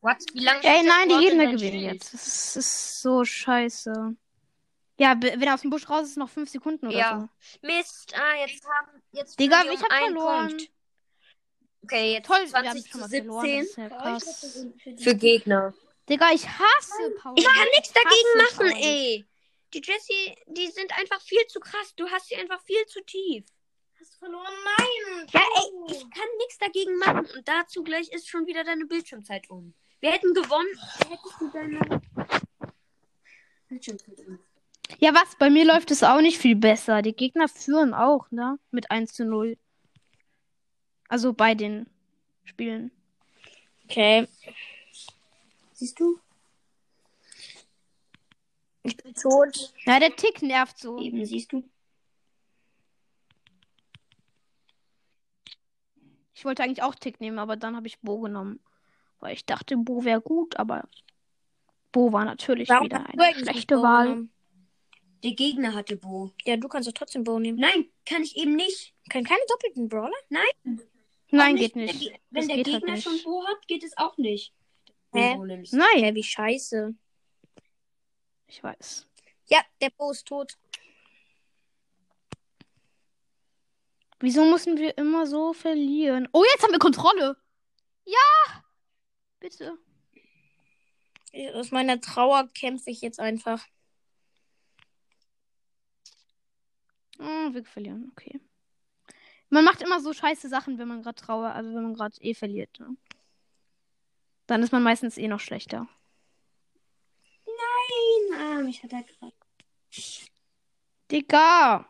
What? Wie lange Ey, nein, die Gegner gewinnen jetzt. Das ist, so scheiße. Ja, wenn er aus dem Busch raus ist, noch fünf Sekunden oder Ja. so. Mist, ah, jetzt haben. Jetzt Digga, ich hab einen verloren. Punkt. Okay, jetzt Toll, wir haben 20 schon zu mal verloren. 17 Das ist ja krass. für Gegner. Digga, ich hasse Power. Ich kann nichts dagegen machen, Power. ey. Die Jessie, die sind einfach viel zu krass. Du hast sie einfach viel zu tief. Hast du verloren? Nein! Ja, ey, ich kann nichts dagegen machen. Und dazu gleich ist schon wieder deine Bildschirmzeit um. Wir hätten gewonnen. Hättest du deine Bildschirmzeit um. Ja, was? Bei mir läuft es auch nicht viel besser. Die Gegner führen auch, ne? Mit 1 zu 0. Also bei den Spielen. Okay. Siehst du? Ich bin tot. Ja, der Tick nervt so. Eben, siehst du? Ich wollte eigentlich auch Tick nehmen, aber dann habe ich Bo genommen. Weil ich dachte, Bo wäre gut, aber Bo war natürlich Warum wieder eine schlechte Wahl. genommen? Der Gegner hatte Bo. Ja, du kannst doch trotzdem Bo nehmen. Nein, kann ich eben nicht. Kein, keine doppelten Brawler? Nein, Auch geht Wenn nicht. der, Ge- Das wenn der geht halt Gegner nicht. schon Bo hat, geht es auch nicht. Hä? Wenn. Nein, Ja, wie scheiße. ich weiß. Ja, der Bo ist tot. Wieso müssen wir immer so verlieren? Oh, jetzt haben wir Kontrolle. Ja! Bitte. Aus meiner Trauer kämpfe ich jetzt einfach. Oh, wir verlieren, okay. Man macht immer so scheiße Sachen, wenn man gerade trauer, also wenn man gerade eh verliert. Ne? Dann ist man meistens eh noch schlechter. Nein, ah, mich hat er gerade. Digga!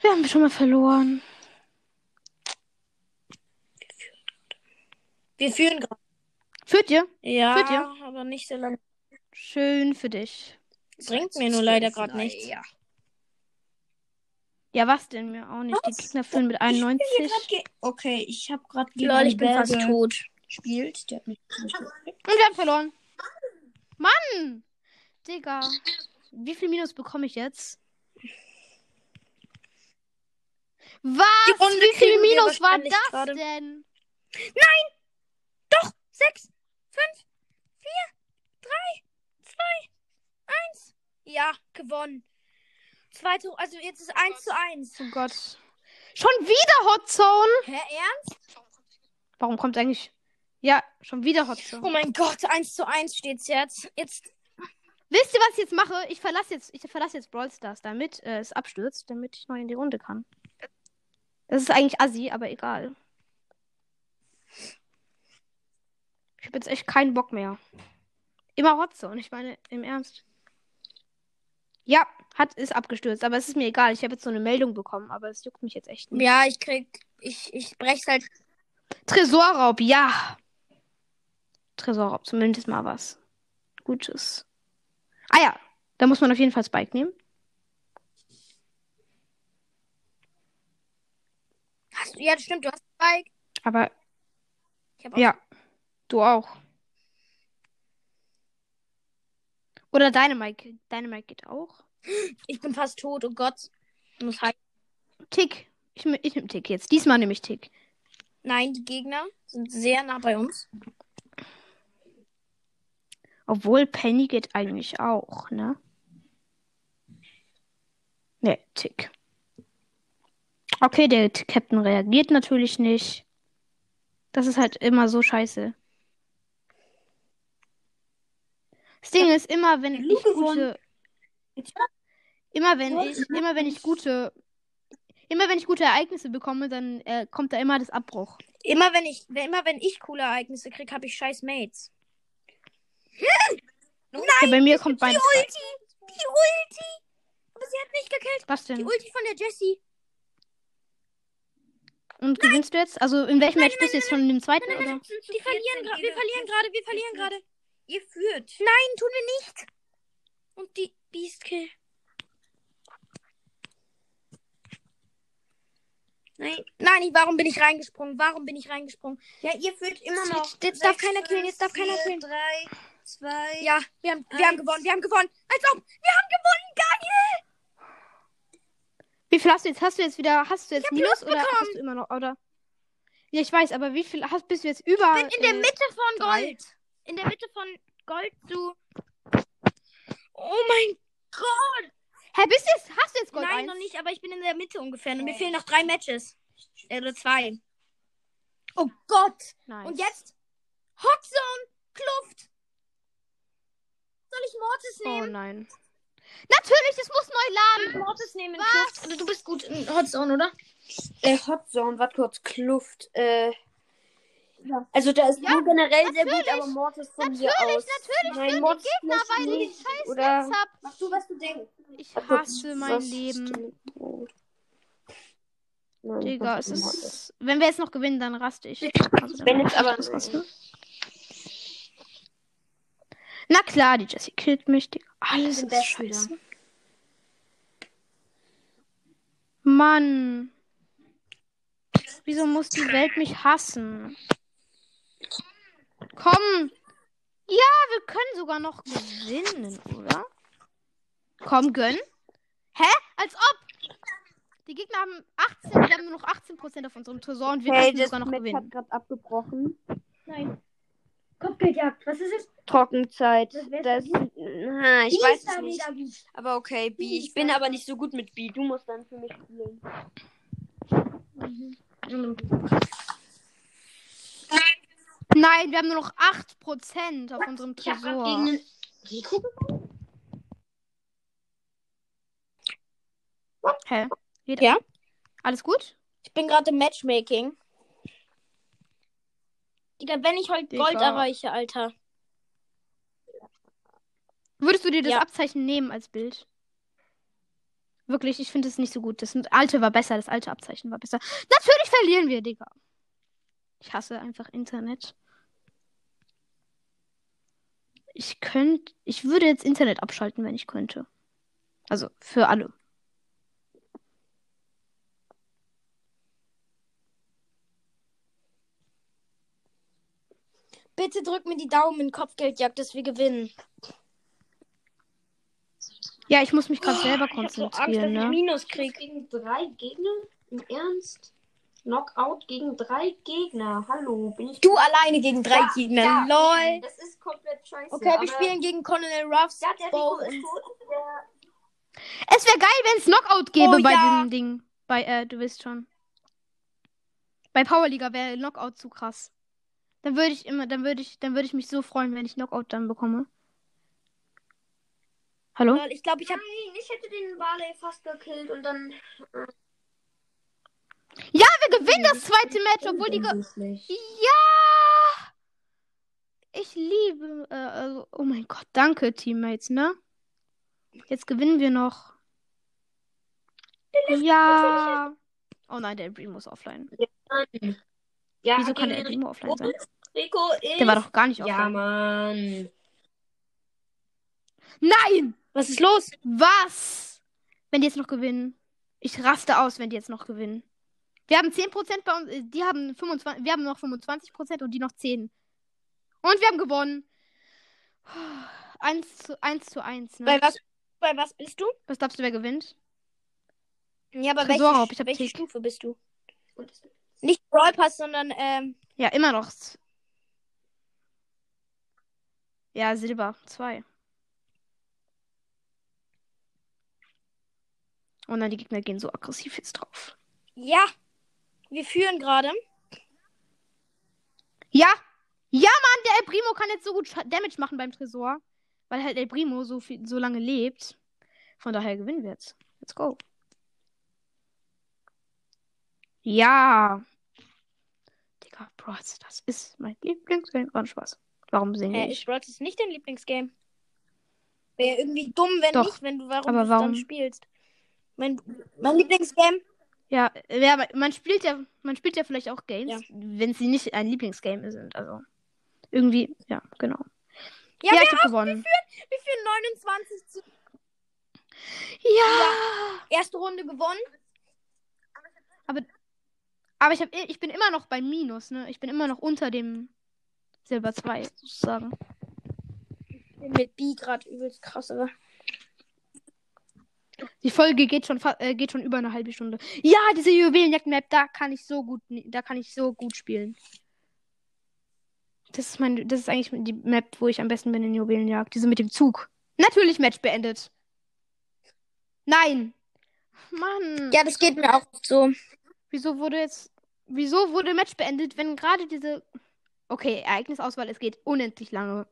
Wir haben schon mal verloren. Wir führen gerade. Führt ihr? Ja, Führt ihr? aber nicht so lange. Schön für dich. Bringt mir nur leider gerade nichts. Ja. Ja, was denn? Mir auch nicht. Die Gegner führen mit 91. Okay, ich habe gerade Lol, ich bin fast tot. gespielt. Der hat mich Und wir haben verloren. Mann! Digga. Wie viel Minus bekomme ich jetzt? Was? Wie viel Minus war das gerade. denn? Doch! Sechs, fünf, vier, drei, zwei, eins. Ja, gewonnen. Zweite, also jetzt ist eins zu eins. Oh Gott. Schon wieder Hotzone? Hä, ernst? Warum kommt eigentlich. Ja, schon wieder Oh Hotzone. mein Gott, eins zu eins steht's jetzt. Jetzt. Wisst ihr, was ich jetzt mache? Ich verlasse jetzt, ich verlasse jetzt Brawl Stars, damit äh, es abstürzt, damit ich neu in die Runde kann. Das ist eigentlich assi, aber egal. Ich habe jetzt echt keinen Bock mehr. Immer Hotzone, ich meine, im Ernst. Ja, hat ist abgestürzt, aber es ist mir egal. Ich habe jetzt so eine Meldung bekommen, aber es juckt mich jetzt echt nicht. Ja, ich krieg. Ich, ich brech's halt. Tresorraub, ja. Tresorraub, zumindest mal was. Gutes. Ah ja, da muss man auf jeden Fall Spike nehmen. Hast du, ja, das stimmt, du hast Spike. Aber Ich hab auch ja, du auch. Oder deine Mike. Deine Mike geht auch. Ich bin fast tot, oh Gott. Ich muss halt. Tick. Ich, ich nehme Tick jetzt. Diesmal nehme ich Tick. Nein, die Gegner sind sehr nah bei uns. Obwohl Penny geht eigentlich auch, ne? Ne, Tick. Okay, der Captain reagiert natürlich nicht. Das ist halt immer so scheiße. Das Ding ist, immer wenn ich gute, immer wenn ich, immer wenn ich gute, immer wenn ich gute Ereignisse bekomme, dann äh, kommt da immer das Abbruch. Immer wenn ich, immer wenn ich coole Ereignisse krieg, habe ich scheiß Mates. Ja, bei mir kommt beides. rein. Die Ulti! Aber sie hat nicht gekillt. Was Die denn? Ulti von der Jessie. Und gewinnst du jetzt? Also in welchem Match bist du jetzt schon in dem zweiten oder? Die verlieren gerade. Wir verlieren gerade. Wir verlieren gerade. Ihr führt. Nein, tun wir nicht. Und die Beast Kill. Nein. Nein, warum bin ich reingesprungen? Warum bin ich reingesprungen? Ja, ihr führt immer Jetzt- noch. jetzt darf Sechs, keiner killen, jetzt darf keiner killen. Drei, zwei. Ja, wir haben, wir haben gewonnen. Wir haben gewonnen. Als ob. Wir haben gewonnen. Geil. Wie viel hast du jetzt? Hast du jetzt wieder, hast du jetzt Minus oder bekommen. hast du immer noch, oder? Ja, ich weiß, aber wie viel hast, bist du jetzt über? bin in der äh, Mitte von drei. In der Mitte von Gold zu. Oh mein Gott. Hä, bist du jetzt, hast du jetzt Gold Nein, 1? noch nicht, aber ich bin in der Mitte ungefähr. Und mir fehlen noch drei Matches. Äh, Oder zwei. Oh Gott. Nice. Und jetzt Hotzone, Kluft. Soll ich Mortis Oh nehmen? nein. Natürlich, das muss neu laden. Mortis nehmen in Was? Kluft. Also du bist gut in Hotzone, oder? Äh, Hotzone, warte kurz, Kluft. Äh. Also da ist Ja, nur generell sehr gut, aber Mortis von Natürlich, hier aus. natürlich Nein, für Mortis die Gegner, weil ich nicht. scheiß Oder Netz hab. mach du, was du denkst. Ich hasse mein was Leben. Nein, Digga, es ist ist. Wenn wir jetzt noch gewinnen, dann raste ich. Also, Wenn jetzt aber- das rasten. Na klar, die Jessie killt mich. Digga. Alles ist scheiße. Mann. Wieso muss die Welt mich hassen? Komm. Ja, wir können sogar noch gewinnen, oder? Komm, gönn. Hä? Als ob. Die Gegner haben 18, wir haben nur noch 18% auf unserem Tresor und wir Hey, könnten das sogar noch Match gewinnen. hat gerade abgebrochen. Nein. Kopfgeldjagd. Was ist es? Trockenzeit. Das Das, Aha, ich weiß es nicht. wieder gut. Aber okay, B. Ich bin aber nicht so gut mit B. Du musst dann für mich spielen. Nein, wir haben nur noch 8% auf unserem Ich hab grad Tresor. gegen den Rico gewonnen. Hä? Geht Ja? Alles gut? Ich bin gerade im Matchmaking. Digga, wenn ich heute Digga. Gold erreiche, Alter. Würdest du dir das Ja. Abzeichen nehmen als Bild? Wirklich, ich finde es nicht so gut. Das alte war besser, das alte Abzeichen war besser. Natürlich verlieren wir, Digga. Ich hasse einfach Internet. Ich könnte, ich würde jetzt Internet abschalten, wenn ich könnte. Also für alle. Bitte drück mir die Daumen in Kopfgeldjagd, dass wir gewinnen. Ja, ich muss mich gerade selber Ich hab so Angst, dass konzentrieren, ich ne? Minus krieg. Gegen drei Gegner? Im Ernst? Knockout gegen drei Gegner. Hallo, bin ich. Du alleine gegen drei Ja, Gegner. ja, Lol. Das ist komplett scheiße. Okay, wir spielen gegen Colonel Ruffs. Ja, der Rico ist tot. Der Es wäre geil, wenn es Knockout gäbe Oh, bei ja. diesem Ding. Bei, äh, du wisst schon. Bei Powerliga wäre Knockout zu krass. Dann würde ich immer, dann würde ich, dann würde ich mich so freuen, wenn ich Knockout dann bekomme. Hallo? Äh, Ich glaube, ich habe Nein, ich hätte den Barley fast gekillt und dann. Ja, wir gewinnen das zweite Match, obwohl die. Ge ja! Ich liebe. Äh, also, oh mein Gott, danke, Teammates, ne? Jetzt gewinnen wir noch. Ja. Oh nein, der El muss offline. Ja, Wieso kann der El den offline sein? Rico ist. Der war doch gar nicht Ja, offline. Mann. Nein! Was ist los? Was? Wenn die jetzt noch gewinnen. Ich raste aus, wenn die jetzt noch gewinnen. Wir haben 10% bei uns, äh, die haben 25, wir haben noch 25% und die noch 10. Und wir haben gewonnen. 1 zu 1 zu 1, ne? Bei was, bei was bist du? Was glaubst du, wer gewinnt? Ja, aber Tresorraub, welche, welche Tick. Stufe bist du? Nicht Brawl Pass, sondern ähm, Ja, immer noch. Ja, Silber 2. Und dann die Gegner gehen so aggressiv jetzt drauf. Ja. Wir führen gerade. Ja. Ja, Mann, der El Primo kann jetzt so gut Damage machen beim Tresor. Weil halt El Primo so, viel, so lange lebt. Von daher gewinnen wir jetzt. Let's go. Ja. Digga, Bros, das ist mein Lieblingsgame. War ein Spaß. Warum singe Äh, ich? ist Brawl Stars nicht dein Lieblingsgame? Wäre irgendwie dumm, wenn Doch. nicht, wenn du warum warum? dann spielst. Mein, mein Lieblingsgame? Ja, ja, aber man spielt ja, man spielt ja vielleicht auch Games, Ja. wenn sie nicht ein Lieblingsgame sind. Also irgendwie, ja, genau. Ja, Ja, wir ich hab gewonnen. Wir führen 29 zu. Ja. Erste Runde gewonnen. Aber ich, hab, ich bin immer noch bei Minus, ne? Ich bin immer noch unter dem Silber 2, sozusagen. Bin mit B gerade übelst krass, aber. Die Folge geht schon, äh, geht schon über eine halbe Stunde. Ja, diese Juwelenjagd-Map, da kann ich so gut, da kann ich so gut spielen. Das ist mein, das ist eigentlich die Map, wo ich am besten bin in Juwelenjagd. Diese mit dem Zug. Natürlich Match beendet. Nein. Mann. Ja, das geht mir auch so. Wieso wurde jetzt, wieso wurde Match beendet, wenn gerade diese, okay, Ereignisauswahl, es geht unendlich lange.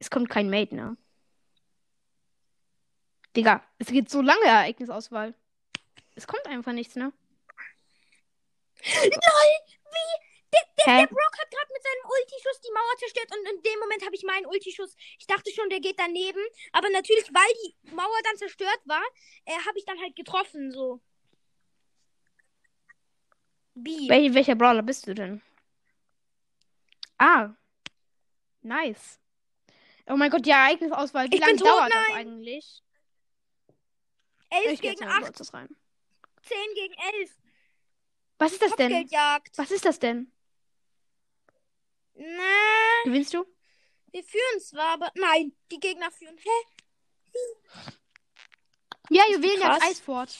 Es kommt kein Mate, ne? Digga, es geht so lange Ereignisauswahl. Es kommt einfach nichts, ne? LOL! Wie? Der, der, der Brock hat gerade mit seinem Ultischuss die Mauer zerstört und in dem Moment habe ich meinen Ultischuss. Ich dachte schon, der geht daneben. Aber natürlich, weil die Mauer dann zerstört war, äh, habe ich dann halt getroffen, so. B. Wel welcher Brawler bist du denn? Ah. Nice. Oh mein Gott, die Ereignisauswahl. Wie Ich lange tot, dauert das nein. eigentlich? 11 Ich gegen mal in 8, Brawl rein. 10 gegen 11. Was ist das denn? Was ist das denn? Na, Gewinnst du? wir führen zwar, aber. Nein, die Gegner führen. Hä? Ja, Juwelenjagd? Eisfort.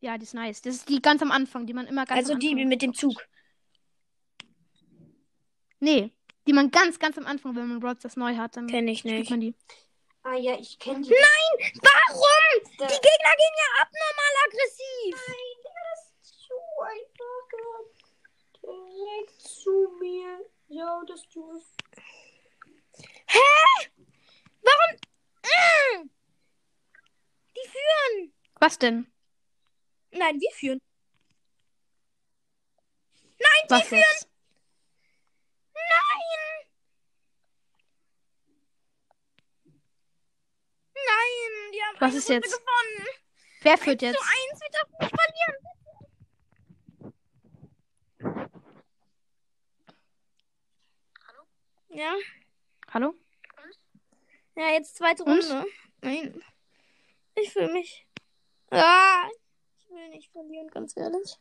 Ja, die ist nice. Das ist die ganz am Anfang, die man immer ganz Also am die mit dem Zug. Nee, die man ganz, ganz am Anfang, wenn man Brawl Stars neu hat, dann Kenn ich nicht. man die. Ah ja, ich kenne die. Nein! Warum? Da- Die Gegner gehen ja abnormal aggressiv. Nein, der ist zu einfach direkt zu mir. Ja, das tust Warum? Mm. Die führen. Was denn? Nein, wir führen. Was jetzt? Nein! Nein, die haben Was ist Runde jetzt? gewonnen. Wer führt Zu jetzt? eins, wir dürfen nicht verlieren. Ja, Hallo? ja, jetzt zweite Und? Runde. Nein. Ich fühle mich. Ah, ich will nicht verlieren, ganz ehrlich.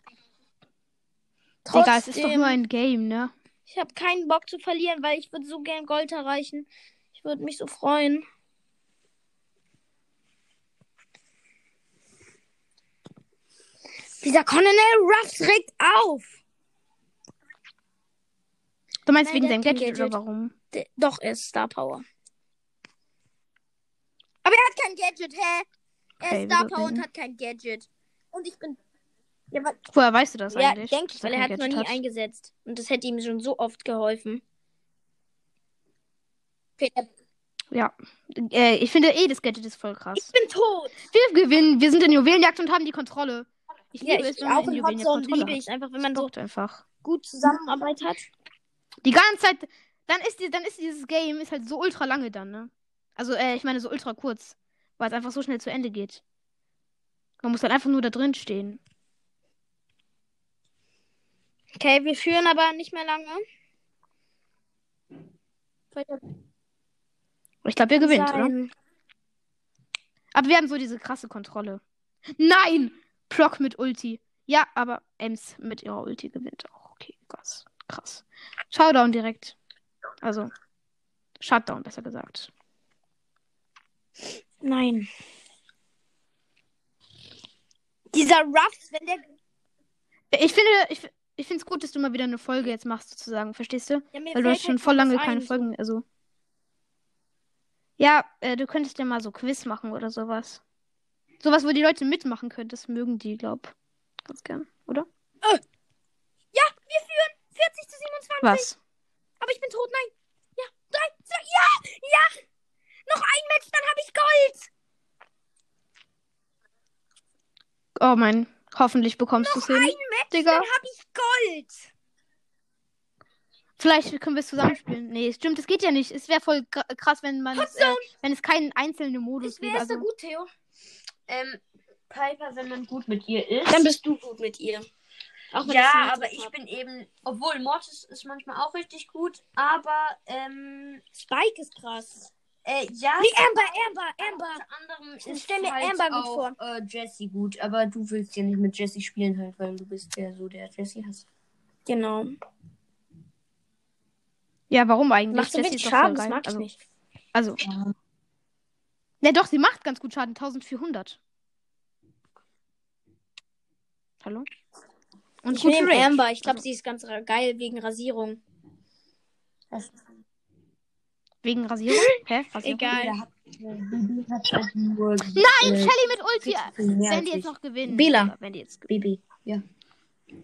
Digga, es ist doch Trotzdem, nur ein Game, ne? Ich habe keinen Bock zu verlieren, weil ich würde so gern Gold erreichen. Ich würde mich so freuen. Dieser Colonel Ruffs regt auf. Du meinst Nein, wegen seinem hat Gadget, Gadget. oder warum? D doch, er ist Star Power. Aber er hat kein Gadget, hä? Er Okay, ist Star Power und hat kein Gadget. Und ich bin. Ja, weil, Woher weißt du das ja eigentlich? denke ich, weil er hat es noch nie eingesetzt. Und das hätte ihm schon so oft geholfen. Okay, der- Ja. Äh, ich finde eh, das Gadget ist voll krass. ich bin tot. Wir gewinnen. Wir sind in Juwelenjagd und haben die Kontrolle. Ich Ja, liebe ich es, wenn man auch in Hotzone Kontrolle liebe ich einfach, wenn man so einfach. gut Zusammenarbeit hat. Die ganze Zeit. Dann ist, die, dann ist dieses Game ist halt so ultra lange dann, ne? Also, äh, ich meine so ultra kurz. Weil es einfach so schnell zu Ende geht. Man muss halt einfach nur da drin stehen. Okay, wir führen aber nicht mehr lange. Ich glaube, wir gewinnen, oder? Sein. Aber wir haben so diese krasse Kontrolle. Nein! Proc mit Ulti. Ja, aber Ems mit ihrer Ulti gewinnt auch. Okay, krass. Krass. Showdown direkt. Also, Shutdown, besser gesagt. Nein. Dieser Ruffs, wenn der. Ich finde, ich, ich finde es gut, dass du mal wieder eine Folge jetzt machst, sozusagen. Verstehst du? Ja, mir Weil du hast schon halt voll lange ein, keine. Folgen, also. Ja, äh, du könntest ja mal so Quiz machen oder sowas. Sowas, wo die Leute mitmachen können, das mögen die, glaub. Ganz gern, oder? Ja, wir führen 40 zu 27. Was? Aber ich bin tot, nein. Ja, drei, zwei, ja, ja. Noch ein Match, dann habe ich Gold. Oh mein, hoffentlich bekommst du es Ein hin. Match, Digga. dann habe ich Gold. Vielleicht können wir es zusammenspielen. Nee, stimmt, das geht ja nicht. Es wäre voll krass, wenn man es, äh, wenn es keinen einzelnen Modus gibt. ist so Also, gut, Theo? Ähm, Piper, wenn man gut mit ihr ist. Dann bist du gut mit ihr. Auch ja, ich aber ich bin eben, obwohl Mortis ist manchmal auch richtig gut, aber ähm, Spike ist krass. äh, ja, Nee, Amber, Amber, Amber. unter anderem Ich ist stell mir halt Amber gut auch, Äh, Jessie gut, aber du willst ja nicht mit Jessie spielen halt, weil du bist ja so der Jessie hasst. Genau. ja, warum eigentlich? Macht so Jessie wenig Schaden, das mag ich also, nicht. Also. Ja, doch, sie macht ganz gut Schaden. 1400. Hallo? Und Ich nehme Range. Amber. Ich glaube, Also, sie ist ganz geil wegen Rasierung. Wegen Rasierung? Hä? Rasierung? Egal. Halt. Nein, Shelly mit Ulti. Wenn die jetzt noch gewinnen. Bela. Wenn die jetzt gewinnen. Bibi, ja.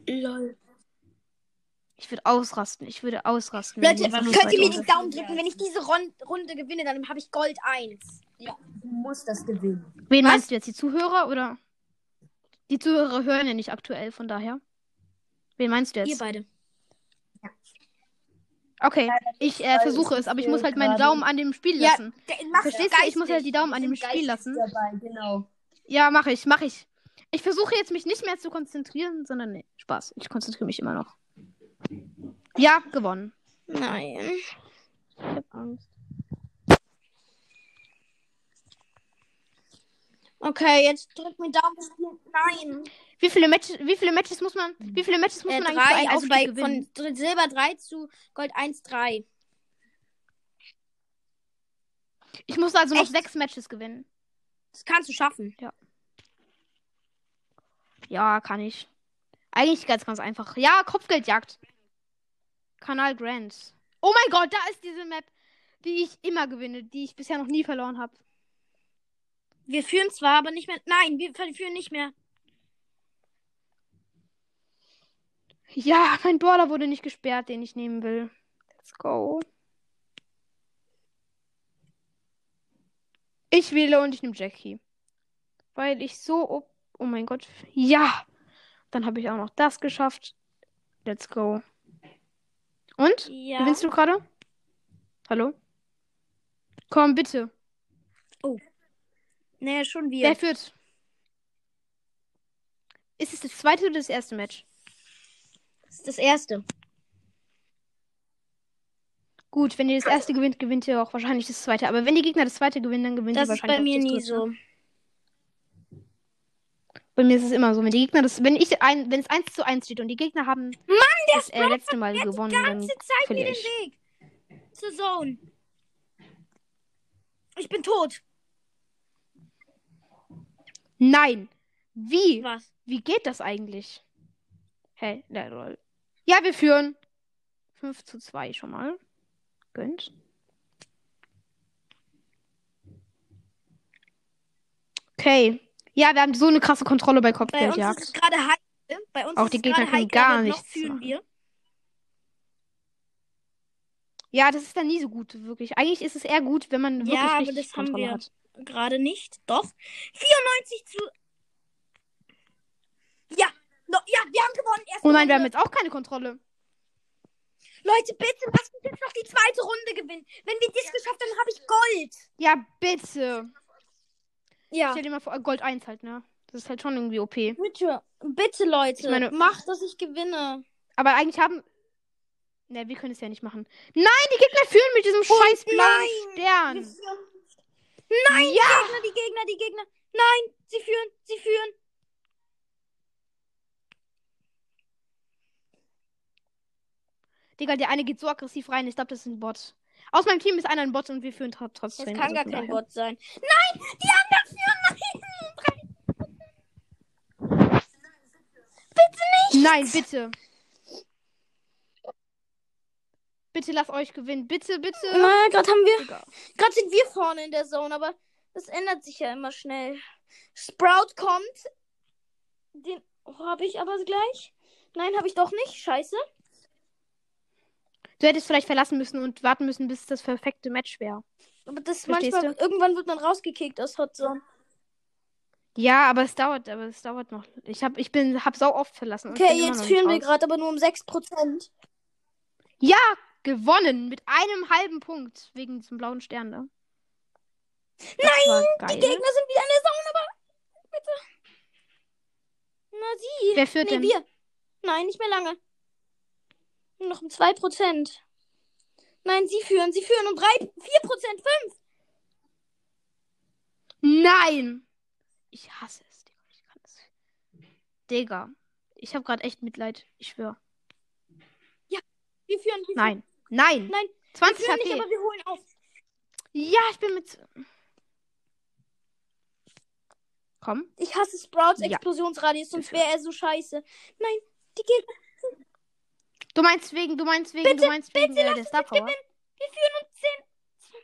Lol. Ich würde ausrasten. Ich würde ausrasten. Leute, könnt ihr mir die Daumen drücken? Wenn ich diese Runde gewinne, dann habe ich Gold 1. Du musst das gewinnen. Wen Was? meinst du jetzt? Die Zuhörer oder? Die Zuhörer hören ja nicht aktuell, von daher. Wen meinst du Ihr jetzt? beide. Okay, ich äh, versuche es, aber ich muss halt meine gerade- Daumen an dem Spiel Ja, lassen. Mach Verstehst du? Ich muss halt die Daumen an dem Spiel lassen. Dabei, genau. Ja, mache ich, mache ich. Ich versuche jetzt mich nicht mehr zu konzentrieren, sondern nee, Spaß. Ich konzentriere mich immer noch. Ja, gewonnen. Nein. Ich hab Angst. Okay, jetzt drück mir Daumen. Nein. Wie viele Matches, wie viele Matches muss man, wie viele Matches muss Äh, man eigentlich drei, einen also bei, gewinnen? von Silber 3 zu Gold 1, 3. Ich muss also noch Echt? sechs Matches gewinnen. Das kannst du schaffen. Ja, kann ich. Eigentlich ganz, ganz einfach. Ja, Kopfgeldjagd. Kanal Grants. Oh mein Gott, da ist diese Map, die ich immer gewinne, die ich bisher noch nie verloren habe. Wir führen zwar, aber nicht mehr. Nein, wir führen nicht mehr. Ja, mein Border wurde nicht gesperrt, den ich nehmen will. Let's go. Ich wähle und ich nehme Jackie. Weil ich so. Oh, oh mein Gott. Ja. Dann habe ich auch noch das geschafft. Let's go. Und? Ja. Gewinnst du gerade? Hallo? Komm, bitte. Nee, schon wir. Wer führt? Ist es das zweite oder das erste Match? Das ist das erste. Gut, wenn ihr das erste gewinnt, gewinnt ihr auch wahrscheinlich das zweite. Aber wenn die Gegner das zweite gewinnen, dann gewinnt Das ihr ist wahrscheinlich bei mir auch nie das dritte. so. Bei mir ist es immer so. Wenn die Gegner das, wenn ich ein, wenn es 1 zu 1 steht und die Gegner haben das äh, letzte Mal gewonnen, dann ganze Zeit mir den ich. Weg zur Zone. Ich bin tot. Nein! Wie? Was? Wie geht das eigentlich? Hey, na, lol. Ja, wir führen. 5 zu 2 schon mal. Gönnt. Okay. Ja, wir haben so eine krasse Kontrolle bei Bei uns ist Kopfgeldjagd. es gerade heikel. Bei uns Auch die Gegner können gar nichts machen. wir. Ja, das ist dann nie so gut, wirklich. Eigentlich ist es eher gut, wenn man wirklich Ja, aber das haben Kontrolle wir. hat. Gerade nicht. Doch. 94 zu. Ja. No, ja, wir haben gewonnen. Erste Oh nein, wir haben Runde. jetzt auch keine Kontrolle. Leute, bitte lasst uns jetzt noch die zweite Runde gewinnen. Wenn wir das geschafft haben, habe ich Gold. Ja, bitte. Ja. Stell dir mal vor, Gold 1 halt, ne? Das ist halt schon irgendwie OP. Bitte, bitte, Leute. Ich meine- macht, dass ich gewinne. Aber eigentlich haben. Ne, wir können es ja nicht machen. Nein, die Gegner führen mit diesem scheiß blauen nein! Stern. Nein, die Gegner, die Gegner, die Gegner. Nein, sie führen, sie führen. Digga, der eine geht so aggressiv rein. Ich glaube, das ist ein Bot. Aus meinem Team ist einer ein Bot und wir führen tr- trotzdem. Das kann Also gar kein daher. Bot sein. Nein, die anderen führen. Nein. Bitte nicht. Nein, bitte. Bitte lass euch gewinnen. Bitte, bitte. Na, gerade haben wir. Gerade sind wir vorne in der Zone, aber das ändert sich ja immer schnell. Sprout kommt. Den, Oh, habe ich aber gleich. Nein, habe ich doch nicht. Scheiße. Du hättest vielleicht verlassen müssen und warten müssen, bis das perfekte Match wäre. Aber das Verstehst manchmal, irgendwann wird man rausgekickt aus Hot Zone. Ja, aber es dauert, aber es dauert noch. Ich hab, ich bin, hab sau oft verlassen. Okay, jetzt führen wir gerade aber nur um 6%. Ja, gewonnen mit einem halben Punkt wegen diesem blauen Stern da. Das war Die. Gegner sind wieder in der Zone, aber bitte. Na sie. Wer führt nee, denn? wir. Nein, nicht mehr lange. Nur noch um 2%. Nein, sie führen. Sie führen um 3, 4%, 5. Nein! Ich hasse es, Digga. Ich kann es. Digga. Ich hab grad echt Mitleid. Ich schwör. Wir führen. Wir Nein. Nein. Nein, 20 führen HP. nicht, aber wir holen auf. ja, ich bin mit. Komm. Ich hasse Sprouts Ja. Explosionsradius, sonst wäre er so scheiße. Nein, die Gegner. Du meinst wegen, du meinst wegen, Bitte, du meinst wegen bitte äh, lass der uns Star Power. gewinnen. Wir führen um 10.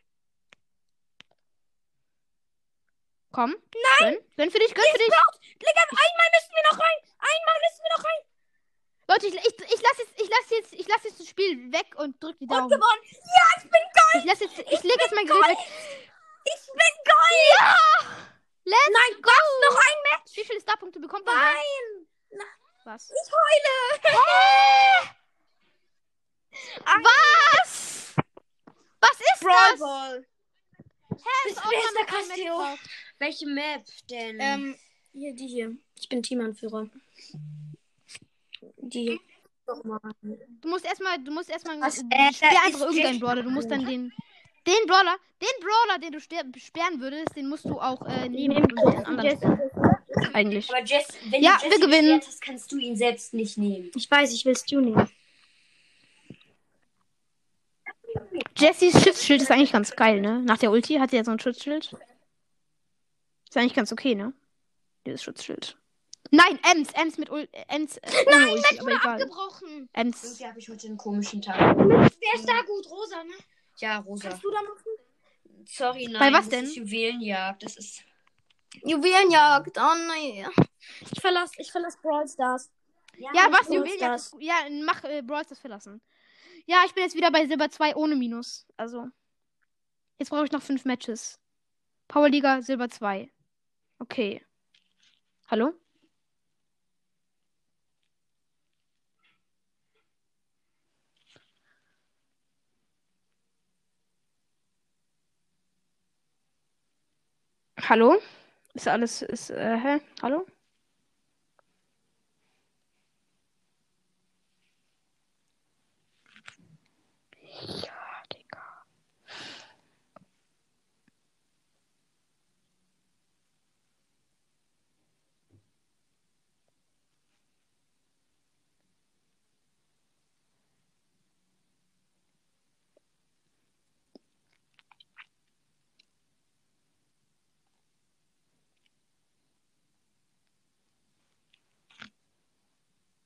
Komm. Nein. Gönn, gönn für dich, gönn für dich. Digga, einmal müssen wir noch rein. Einmal müssen wir noch rein. Leute, ich, ich, ich lasse jetzt, ich lasse jetzt, ich lasse jetzt das Spiel weg und drück die Und Daumen. gewonnen. Ja, ich bin geil. Ich lasse jetzt, ich lege jetzt mein Gerät weg. Ich bin geil. Ja! Let's Nein, go! was? Noch ein Match? Wie viele Starpunkte bekommt man? Nein. Was? Ich heule. Was? Was ist das? Ball. Hä, ist Match Casteo? drauf. Welche Map denn? Ähm, hier, die hier. Ich bin Teamanführer. Die hier. Mal. Du musst erstmal, du musst erstmal, Was? äh, sperr einfach irgendeinen Brawler. Du musst dann den, den Brawler, den Brawler, den du sperren würdest, den musst du auch äh, nehmen und den anderen sperren. Eigentlich. Aber Jess, wenn Ja, du wir Jesse gewinnen. hast, kannst du ihn selbst nicht nehmen. Ich weiß, ich will Stu nehmen. Jessys Schutzschild ist eigentlich ganz geil, ne? Nach der Ulti hat sie ja so ein Schutzschild. Ist eigentlich ganz okay, ne? Dieses Schutzschild. Nein, Ems, Ems mit Ul Ems äh, ohne Ulti, aber egal. Abgebrochen. Ems. Irgendwie habe ich heute einen komischen Tag. Wer ist da gut? Rosa, ne? Ja, Rosa. Kannst du da machen? Sorry, nein. Bei was das denn? Ist Juwelenjagd. Das ist. Juwelenjagd. Oh nein. Ich verlass, ich verlass Brawl Stars. Ja, mach was? Brawl Juwelen? Ja, Stars. das- ja, mach äh, Brawl das verlassen. Ja, ich bin jetzt wieder bei Silber 2 ohne Minus. Also. Jetzt brauche ich noch fünf Matches. Powerliga Silber 2. Okay. Hallo? Hallo? Ist alles. Ist, äh, hä? Hallo?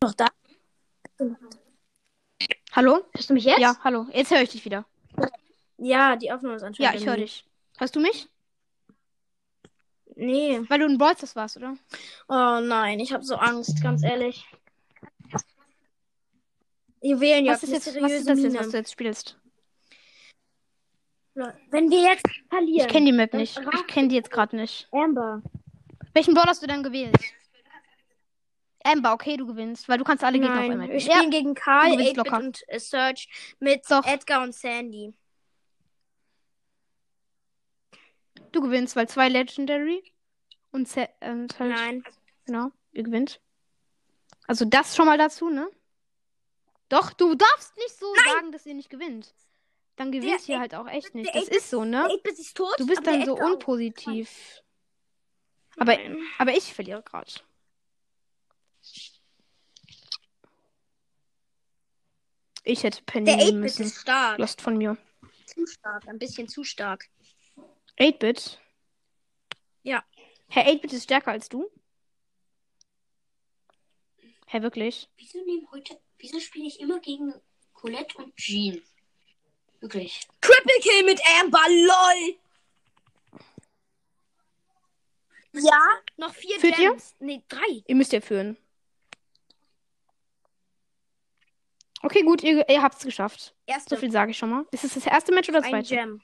Noch da. Hallo? Hörst du mich jetzt? Ja, hallo. Jetzt höre ich dich wieder. Ja, die Aufnahme ist Ja, anscheinend. ich höre dich. Hörst du mich? Nee. Weil du ein Stars warst, oder? Oh nein, ich habe so Angst, ganz ehrlich. Juwelenjagd, Was ist jetzt, was ist das jetzt, was du jetzt spielst? Wenn wir jetzt verlieren. Ich kenne die Map nicht. Ich kenne die jetzt gerade nicht. Amber. Welchen Brawl hast du dann gewählt? Amber, okay, du gewinnst, weil du kannst alle Gegner auf einmal Nein, wir spielen gegen Karl, du gewinnst 8-Bit locker. und äh, Search mit Doch. Edgar und Sandy. Du gewinnst, weil zwei Legendary und, Se und halt, Nein. genau, ihr gewinnt. Also das schon mal dazu, ne? Doch, du darfst nicht so sagen, dass ihr nicht gewinnt. Dann gewinnt Der ihr halt auch echt nicht. Das ist so, ne? 8-Bit ist tot. Du bist dann so auch. unpositiv. Aber, Nein. aber ich verliere gerade. Ich hätte Penny Der nehmen 8-Bit müssen. ist stark. Lost von mir. Zu stark. Ein bisschen zu stark. 8-Bit? Ja. Herr 8-Bit ist stärker als du? Hä, wirklich? Wieso nehmen heute. Wieso spiele ich immer gegen Colette und Jean? Wirklich. Triple Kill mit Amber, lol. Ja, noch vier Führt ihr? Gems. Nee, drei. Ihr müsst ja führen. Okay, gut, ihr, ihr habt's geschafft. Erste. So viel sage ich schon mal. Ist es das erste Match oder das ein zweite? Gem.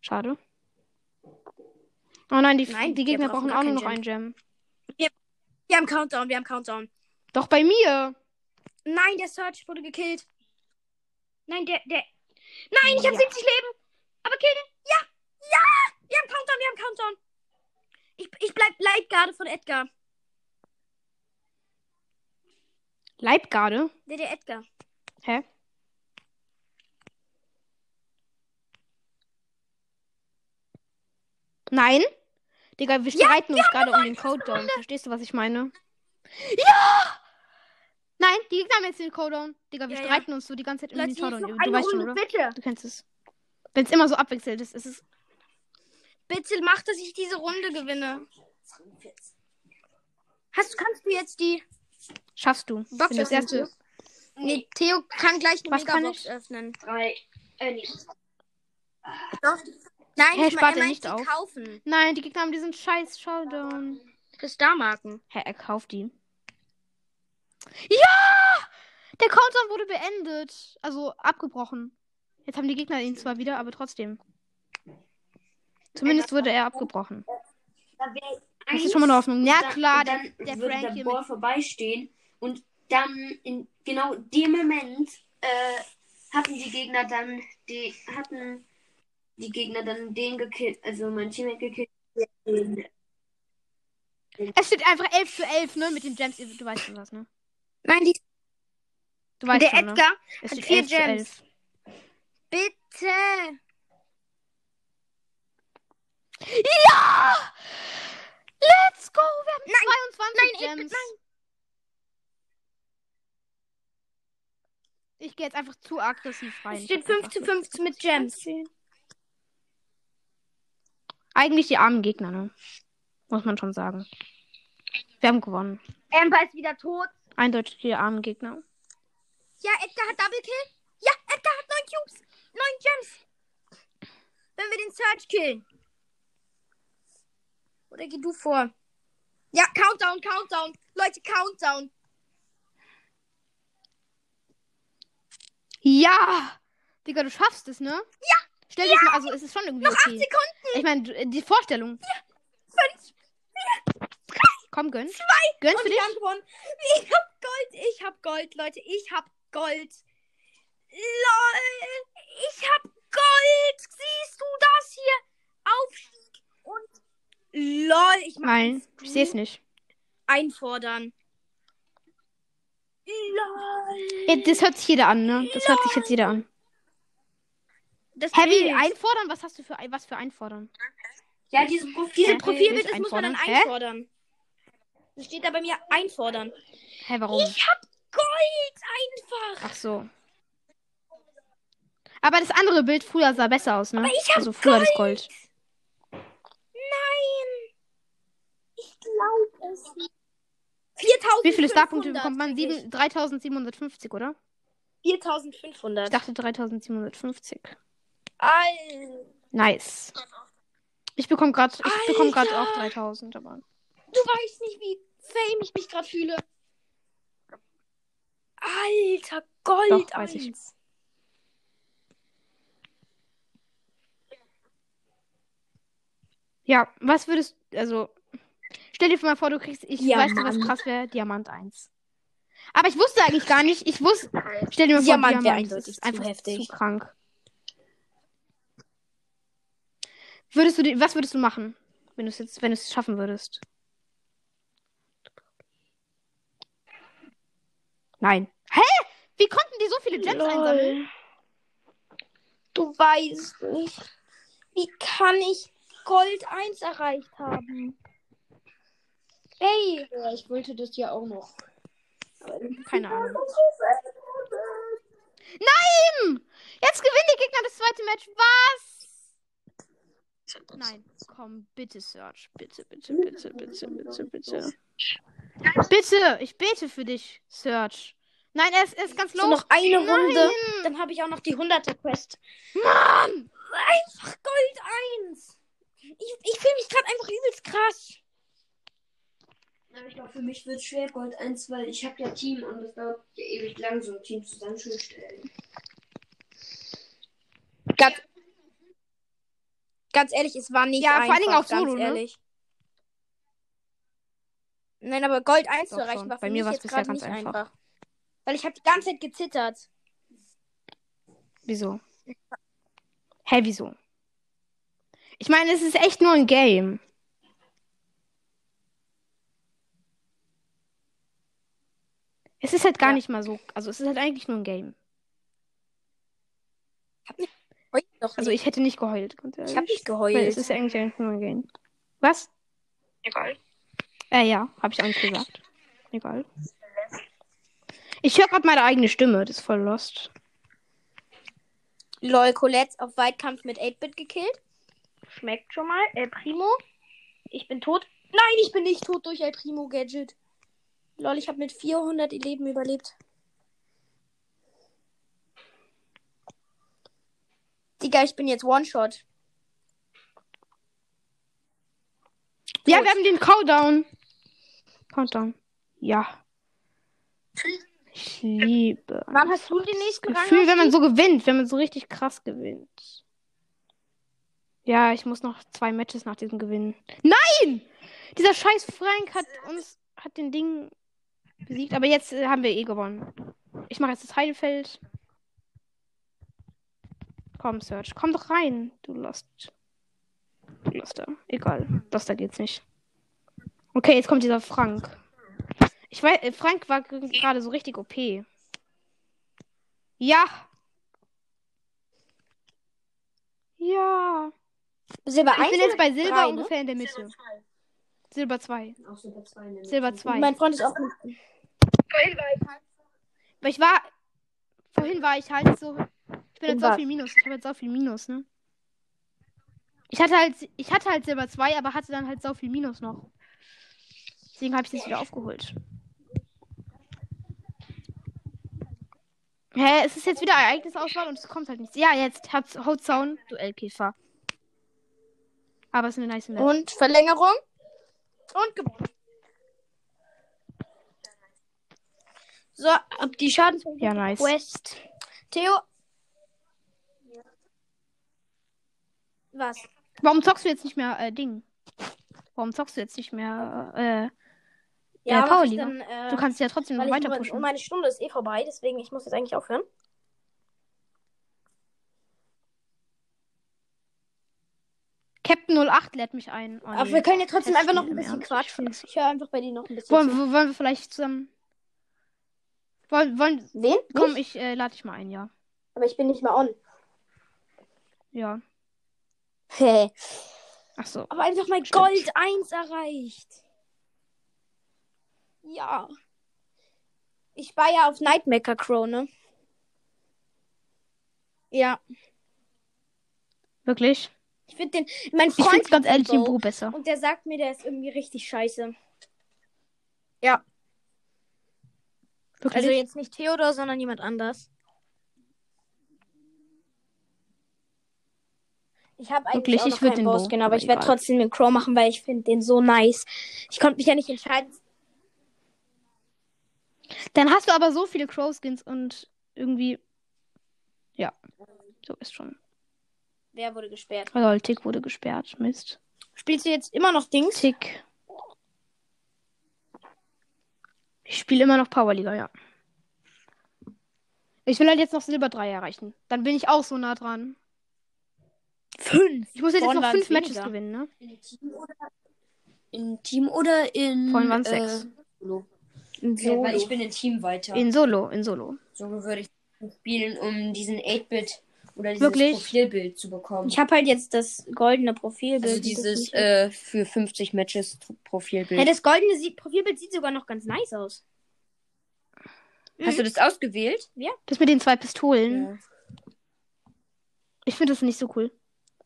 Schade. Oh nein, die, Nein, die wir Gegner brauchen auch nur noch einen Gem. Wir haben Countdown, wir haben Countdown. Doch bei mir. Nein, der Search wurde gekillt. Nein, der, der. Nein, ich habe Ja. 70 Leben. Aber kill den. Ja, ja. Wir haben Countdown, wir haben Countdown. Ich, ich bleib Leibgarde von Edgar. Leibgarde? Der, der Edgar. Hä? Nein? Digga, wir streiten uns gerade um den Codedown. Verstehst du, was ich meine? Ja! Nein, die Gegner haben jetzt den Codedown. Digga, wir Ja, ja. streiten uns so die ganze Zeit um den Codedown. Du eine weißt schon, oder? bitte. Du kennst es. Wenn es immer so abwechselt ist, ist es. Bitte mach, dass ich diese Runde gewinne. Hast, kannst du jetzt die. Schaffst du. Box das öffnen, erste. Nee, Theo kann gleich eine Was Megabox öffnen. Drei. Äh, nee. Nein, Hä, ich spart meine, nicht die auf? kaufen. Nein, die Gegner haben diesen scheiß Showdown. Für Starmarken. Hä, er kauft die. Ja! Der Countdown wurde beendet. Also abgebrochen. Jetzt haben die Gegner ihn zwar wieder, aber trotzdem. Zumindest wurde er abgebrochen. Das ist schon mal eine Hoffnung. Ja, klar, der, dann der würde Frank der hier Ball mit. vorbeistehen und dann in genau dem Moment äh, hatten die Gegner dann die hatten die Gegner dann den gekillt, also mein Teammate gekillt. Den, Es steht einfach 11 zu 11, ne? Mit den Gems. Du weißt schon was, ne? Nein, die, Du weißt der schon, ne? Edgar. Es hat vier 11 zu Gems. 11. Bitte. Ja! Let's go! Wir haben Nein, 22 nein, ich- Gems. nein. Ich gehe jetzt einfach zu aggressiv rein. Es Ich steht hab 5 einfach zu so- 5 mit Gems. Eigentlich die armen Gegner, ne? Muss man schon sagen. Wir haben gewonnen. Amber ist wieder tot. Eindeutig die armen Gegner. Ja, Edgar hat Double Kill. Ja, Edgar hat 9 Cubes. 9 Gems. Wenn wir den Search killen. Oder geh du vor? Ja, Countdown, Countdown. Leute, Countdown. Ja! Digga, du schaffst es, ne? Ja! Stell dich mal, also es ist schon irgendwie Noch 8 okay. Sekunden. Ich meine, die Vorstellung. 5. Komm, gönn. Zwei. Gönn für dich. gewonnen. Ich hab Gold. Ich hab Gold, Leute. Ich hab Gold. LOL. Ich hab Gold. Siehst du das hier? Aufstieg und LOL. Ich mach Nein, ich sehe es Stream nicht. Einfordern. Ey, Das hört sich jeder an, ne? Das hört sich jetzt jeder an. Das wie Bild. einfordern? Was hast du für was für einfordern? ja, dieses Profil. Diese? Profilbild, das muss man dann einfordern? Hä? Das steht da bei mir einfordern. Hä, warum? Ich hab Gold einfach. Ach so. Aber das andere Bild früher sah besser aus, ne? Aber ich hab also früher das Gold. Nein. Ich glaube es nicht. 4500. Wie viele Starpunkte bekommt man? Sieben- 3750, oder? 4500. Ich dachte 3750. Alter. Nice. Ich bekomme gerade ich bekomme gerade auch 3000, aber Du weißt nicht, wie fame ich mich gerade fühle. Alter, Gold Doch, weiß ich. 1. ja, was würdest also stell dir mal vor, du kriegst ich Ja, weiß nicht, was krass wäre, Diamant 1. Aber ich wusste eigentlich gar nicht, ich wusste stell dir mal vor, Diamant wär Diamant eindeutig ist zu einfach heftig. zu krank. Würdest du was würdest du machen, wenn du es jetzt wenn du es schaffen würdest? Nein. Hä? Wie konnten die so viele Gems einsammeln? Du weißt nicht. Wie kann ich Gold 1 erreicht haben? Ey. Ja, ich wollte das ja auch noch. Keine Ahnung. Nein! Jetzt gewinnen die Gegner das zweite Match. Was? Nein, komm, bitte, Search. Bitte, bitte, bitte, bitte, bitte, bitte. Bitte, ich bete für dich, Search. Nein, er ist, er ist ganz So low. noch eine Nein. Runde. Dann habe ich auch noch die 100er Quest. Mann! Einfach Gold 1. Ich, ich fühle mich gerade einfach übelst krass. Ja, ich glaube, für mich wird es schwer, Gold 1, weil ich habe ja Team und es dauert ja ewig lang, so ein Team zusammenzustellen. Ganz, ganz ehrlich, es war nicht Ja, einfach. vor allen Dingen auf ganz Solo, ne? ehrlich. Nein, aber Gold 1 zu erreichen schon. war für Bei mir mich war's jetzt bisher ganz nicht einfach. einfach. Weil ich habe die ganze Zeit gezittert. Wieso? Hä, wieso? Ich meine, es ist echt nur ein Game. Es ist halt gar Ja. nicht mal so. Also es ist halt eigentlich nur ein Game. Heult doch Also nicht. ich hätte nicht geheult. ich habe nicht Weil geheult. es ist ja eigentlich eigentlich nur ein Game. Was? Egal. Äh, ja, habe ich auch nicht gesagt. Egal. Ich höre gerade meine eigene Stimme. Das ist voll lost. Lol, Colette auf Weitkampf mit 8-Bit gekillt. Schmeckt schon mal. El Primo. Ich bin tot. Nein, ich bin nicht tot durch El Primo Gadget. Lol, ich habe mit 400 Leben überlebt. Digga, ich bin jetzt One-Shot. Ja, wir haben den Countdown. Countdown. Ja. Ich liebe. Wann hast du den nächsten Rang? Gefühl, wenn man so gewinnt, wenn man so richtig krass gewinnt. Ja, ich muss noch zwei Matches nach diesem gewinnen. Nein! Dieser scheiß Frank hat uns hat den Ding besiegt, aber jetzt äh, haben wir eh gewonnen. Ich mache jetzt das Heilfeld. Komm, Search, komm doch rein, du Lost. Du Loster. Egal, Loster geht's nicht. Okay, jetzt kommt dieser Frank. Ich weiß, äh, Frank war gerade so richtig OP. Ja. Ja. Silber Ich 1 bin jetzt bei Silber drei, ne? ungefähr in der Mitte. Silber 2. Auch Silber 2 in der Silber Mitte. 2. Mein Freund ist auch mit. Aber ich war. Vorhin war ich halt so. Ich bin In jetzt so viel Minus. Ich habe jetzt so viel Minus, ne? Ich hatte halt. Ich hatte halt Silber 2, aber hatte dann halt so viel Minus noch. Deswegen habe ich das wieder aufgeholt. Hä, es ist jetzt wieder Ereignisauswahl und es kommt halt nichts. Ja, jetzt hat Hotzaun Duellkäfer. Aber es ist eine nice Map. Und Verlängerung. Und gewonnen. So, ab die Schadenspunkte. Ja, nice. Quest. Theo. Was? Warum zockst du jetzt nicht mehr äh, Ding? Warum zockst du jetzt nicht mehr äh, Ja, mach ich Powerliga. dann, äh, Du kannst ja trotzdem noch weiter pushen. Meine Stunde ist eh vorbei, deswegen ich muss jetzt eigentlich aufhören. Captain 08 lädt mich ein. Oh, Aber wir können ja trotzdem einfach noch ein bisschen quatschen. ich höre einfach bei dir noch ein bisschen wollen, wollen wir vielleicht zusammen. Wollen, wollen, Wen? komm, Mich? ich äh, lade dich mal ein, ja. Aber ich bin nicht mehr on. Ja. Hä? Ach so. Aber einfach mal Stimmt. Gold 1 erreicht. Ja. Ich war ja auf Nightmaker Crow, ne? Ja. Wirklich? Ich finde den. Mein Ich Freund finde ganz ehrlich den Bo besser. Und der sagt mir, der ist irgendwie richtig scheiße. Wirklich? Also jetzt nicht Theodor, sondern jemand anders. Ich habe eigentlich Wirklich, auch ich noch würd keinen Bowskin, aber aber ich werde trotzdem den Crow machen, weil ich finde den so nice. Ich konnte mich ja nicht entscheiden. Dann hast du aber so viele Crow-Skins und irgendwie. Ja. So ist schon. Wer wurde gesperrt? Also, Tick wurde gesperrt. Mist. Spielst du jetzt immer noch Dings? Tick. Ich spiele immer noch Powerliga, ja. Ich will halt jetzt noch Silber 3 erreichen. Dann bin ich auch so nah dran. Fünf. Ich muss jetzt, jetzt noch fünf Matches weniger. gewinnen, ne? In Team oder in, Team oder in Vorhin waren's äh, sechs. Solo? Ein Ja, weil ich Solo. bin in Team weiter. In Solo, in Solo. Solo würde ich spielen, um diesen 8-Bit oder dieses Wirklich? Profilbild zu bekommen. Ich habe halt jetzt das goldene Profilbild. also dieses äh, für 50 Matches Profilbild. Hey, das goldene Sie Profilbild sieht sogar noch ganz nice aus. Hast du das ausgewählt? Das mit den zwei Pistolen. Ich finde das nicht so cool.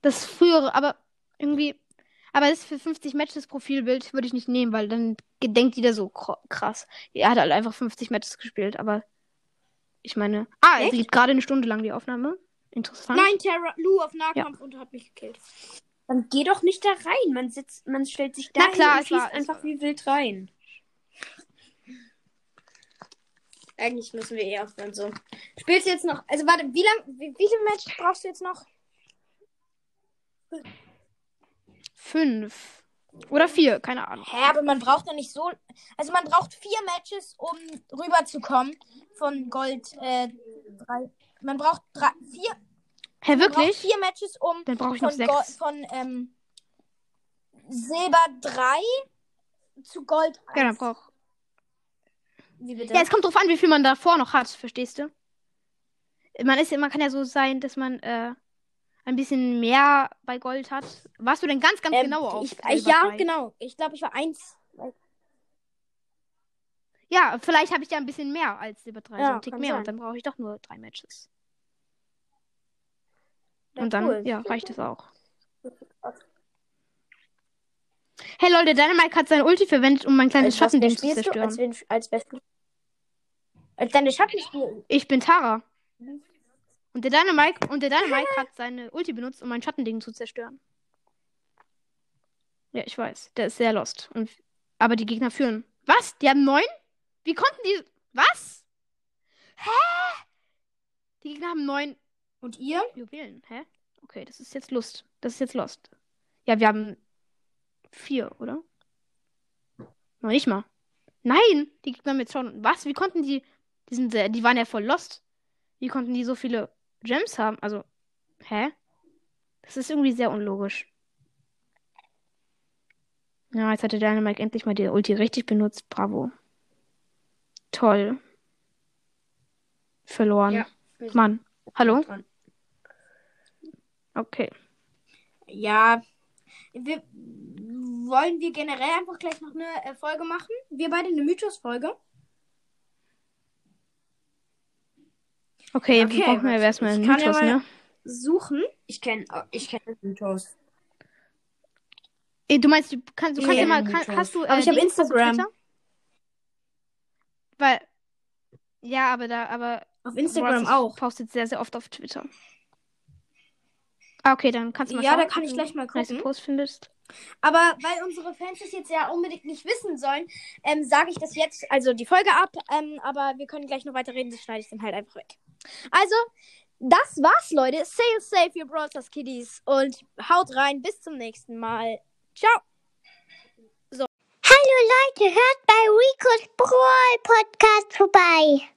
Das frühere, aber irgendwie. Aber das für 50 Matches Profilbild würde ich nicht nehmen, weil dann gedenkt jeder so krass. Er hat halt einfach 50 Matches gespielt, aber ich meine. Ah, es geht gerade eine Stunde lang die Aufnahme. Interessant. Nein, Terra Lu auf Nahkampf und hat mich gekillt. Dann geh doch nicht da rein. Man sitzt, man stellt sich da Na klar, und schießt es einfach wie wild rein. Eigentlich müssen wir eh aufhören so. Spielst du jetzt noch? Also warte, wie lang, wie, wie viele Matches brauchst du jetzt noch? Fünf. Oder vier, keine Ahnung. Hä, aber man braucht doch nicht so. Also man braucht vier Matches, um rüberzukommen von Gold äh, drei. Man braucht drei, vier, Hä, man braucht wirklich? vier Matches, um Dann brauche ich noch von, sechs. Go- von ähm, Silber 3 zu Gold 1. Ja, dann brauch. Wie bitte? Ja, es kommt drauf an, wie viel man davor noch hat, verstehst du? Man ist man kann ja so sein, dass man äh, ein bisschen mehr bei Gold hat. Warst du denn ganz, ganz Ähm, genau auf? ich, ich, Ja, drei? genau. Ich glaube, ich war 1. Ja, vielleicht habe ich ja ein bisschen mehr als Silber 3, so Ja, einen Tick kann mehr. sein. Und dann brauche ich doch nur drei Matches. Ja, und dann, cool. ja, reicht es auch. Hey Leute, Dynamite hat sein Ulti verwendet, um mein kleines Schattending zu spielst du? zerstören. Als, als. Als deine. Ich bin Tara. Und der Dynamite, und der Dynamite hat seine Ulti benutzt, um mein Schattending zu zerstören. Ja, ich weiß. Der ist sehr lost. Und, aber die Gegner führen. Was? Die haben neun? Wie konnten die. Was? Hä? Die Gegner haben neun Und ihr? Juwelen. Hä? Okay, das ist jetzt Lust. Das ist jetzt Lost. Ja, wir haben vier, oder? Noch nicht mal. Nein! Die Gegner haben jetzt schon. Was? Wie konnten die. Die, sind sehr, die waren ja voll Lost. Wie konnten die so viele Gems haben? Also, hä? Das ist irgendwie sehr unlogisch. Ja, jetzt hat der Dynamite endlich mal die Ulti richtig benutzt. Bravo. Toll. Verloren. Ja. Mann. Hallo? Dran. Okay. Ja. Wir, wollen wir generell einfach gleich noch eine äh, Folge machen? Wir beide eine Mythos-Folge? Okay, Okay, wir brauchen ja erstmal einen ich kann ja Mythos, mal- ne? Suchen. Ich kenne ich kenn Mythos. Ey, du meinst, du kannst, du kannst Ja, mal, Mythos. kann, hast du, äh, Aber ich hab Dings, hast du Instagram. Twitter? Weil, ja, aber da, aber Auf Instagram Bros auch. postet sehr, sehr oft auf Twitter. Ah, okay, dann kannst du mal Ja, schauen, da kann ob ich du gleich mal gucken. Post findest. Aber weil unsere Fans das jetzt ja unbedingt nicht wissen sollen, ähm, sage ich das jetzt, also die Folge ab. Ähm, aber wir können gleich noch weiter reden, das schneide ich dann halt einfach weg. Also, das war's, Leute. Sail safe, ihr Brawlers Kiddies. Und haut rein. Bis zum nächsten Mal. Ciao. Hallo Leute, hört bei Ricos Brawl Podcast vorbei.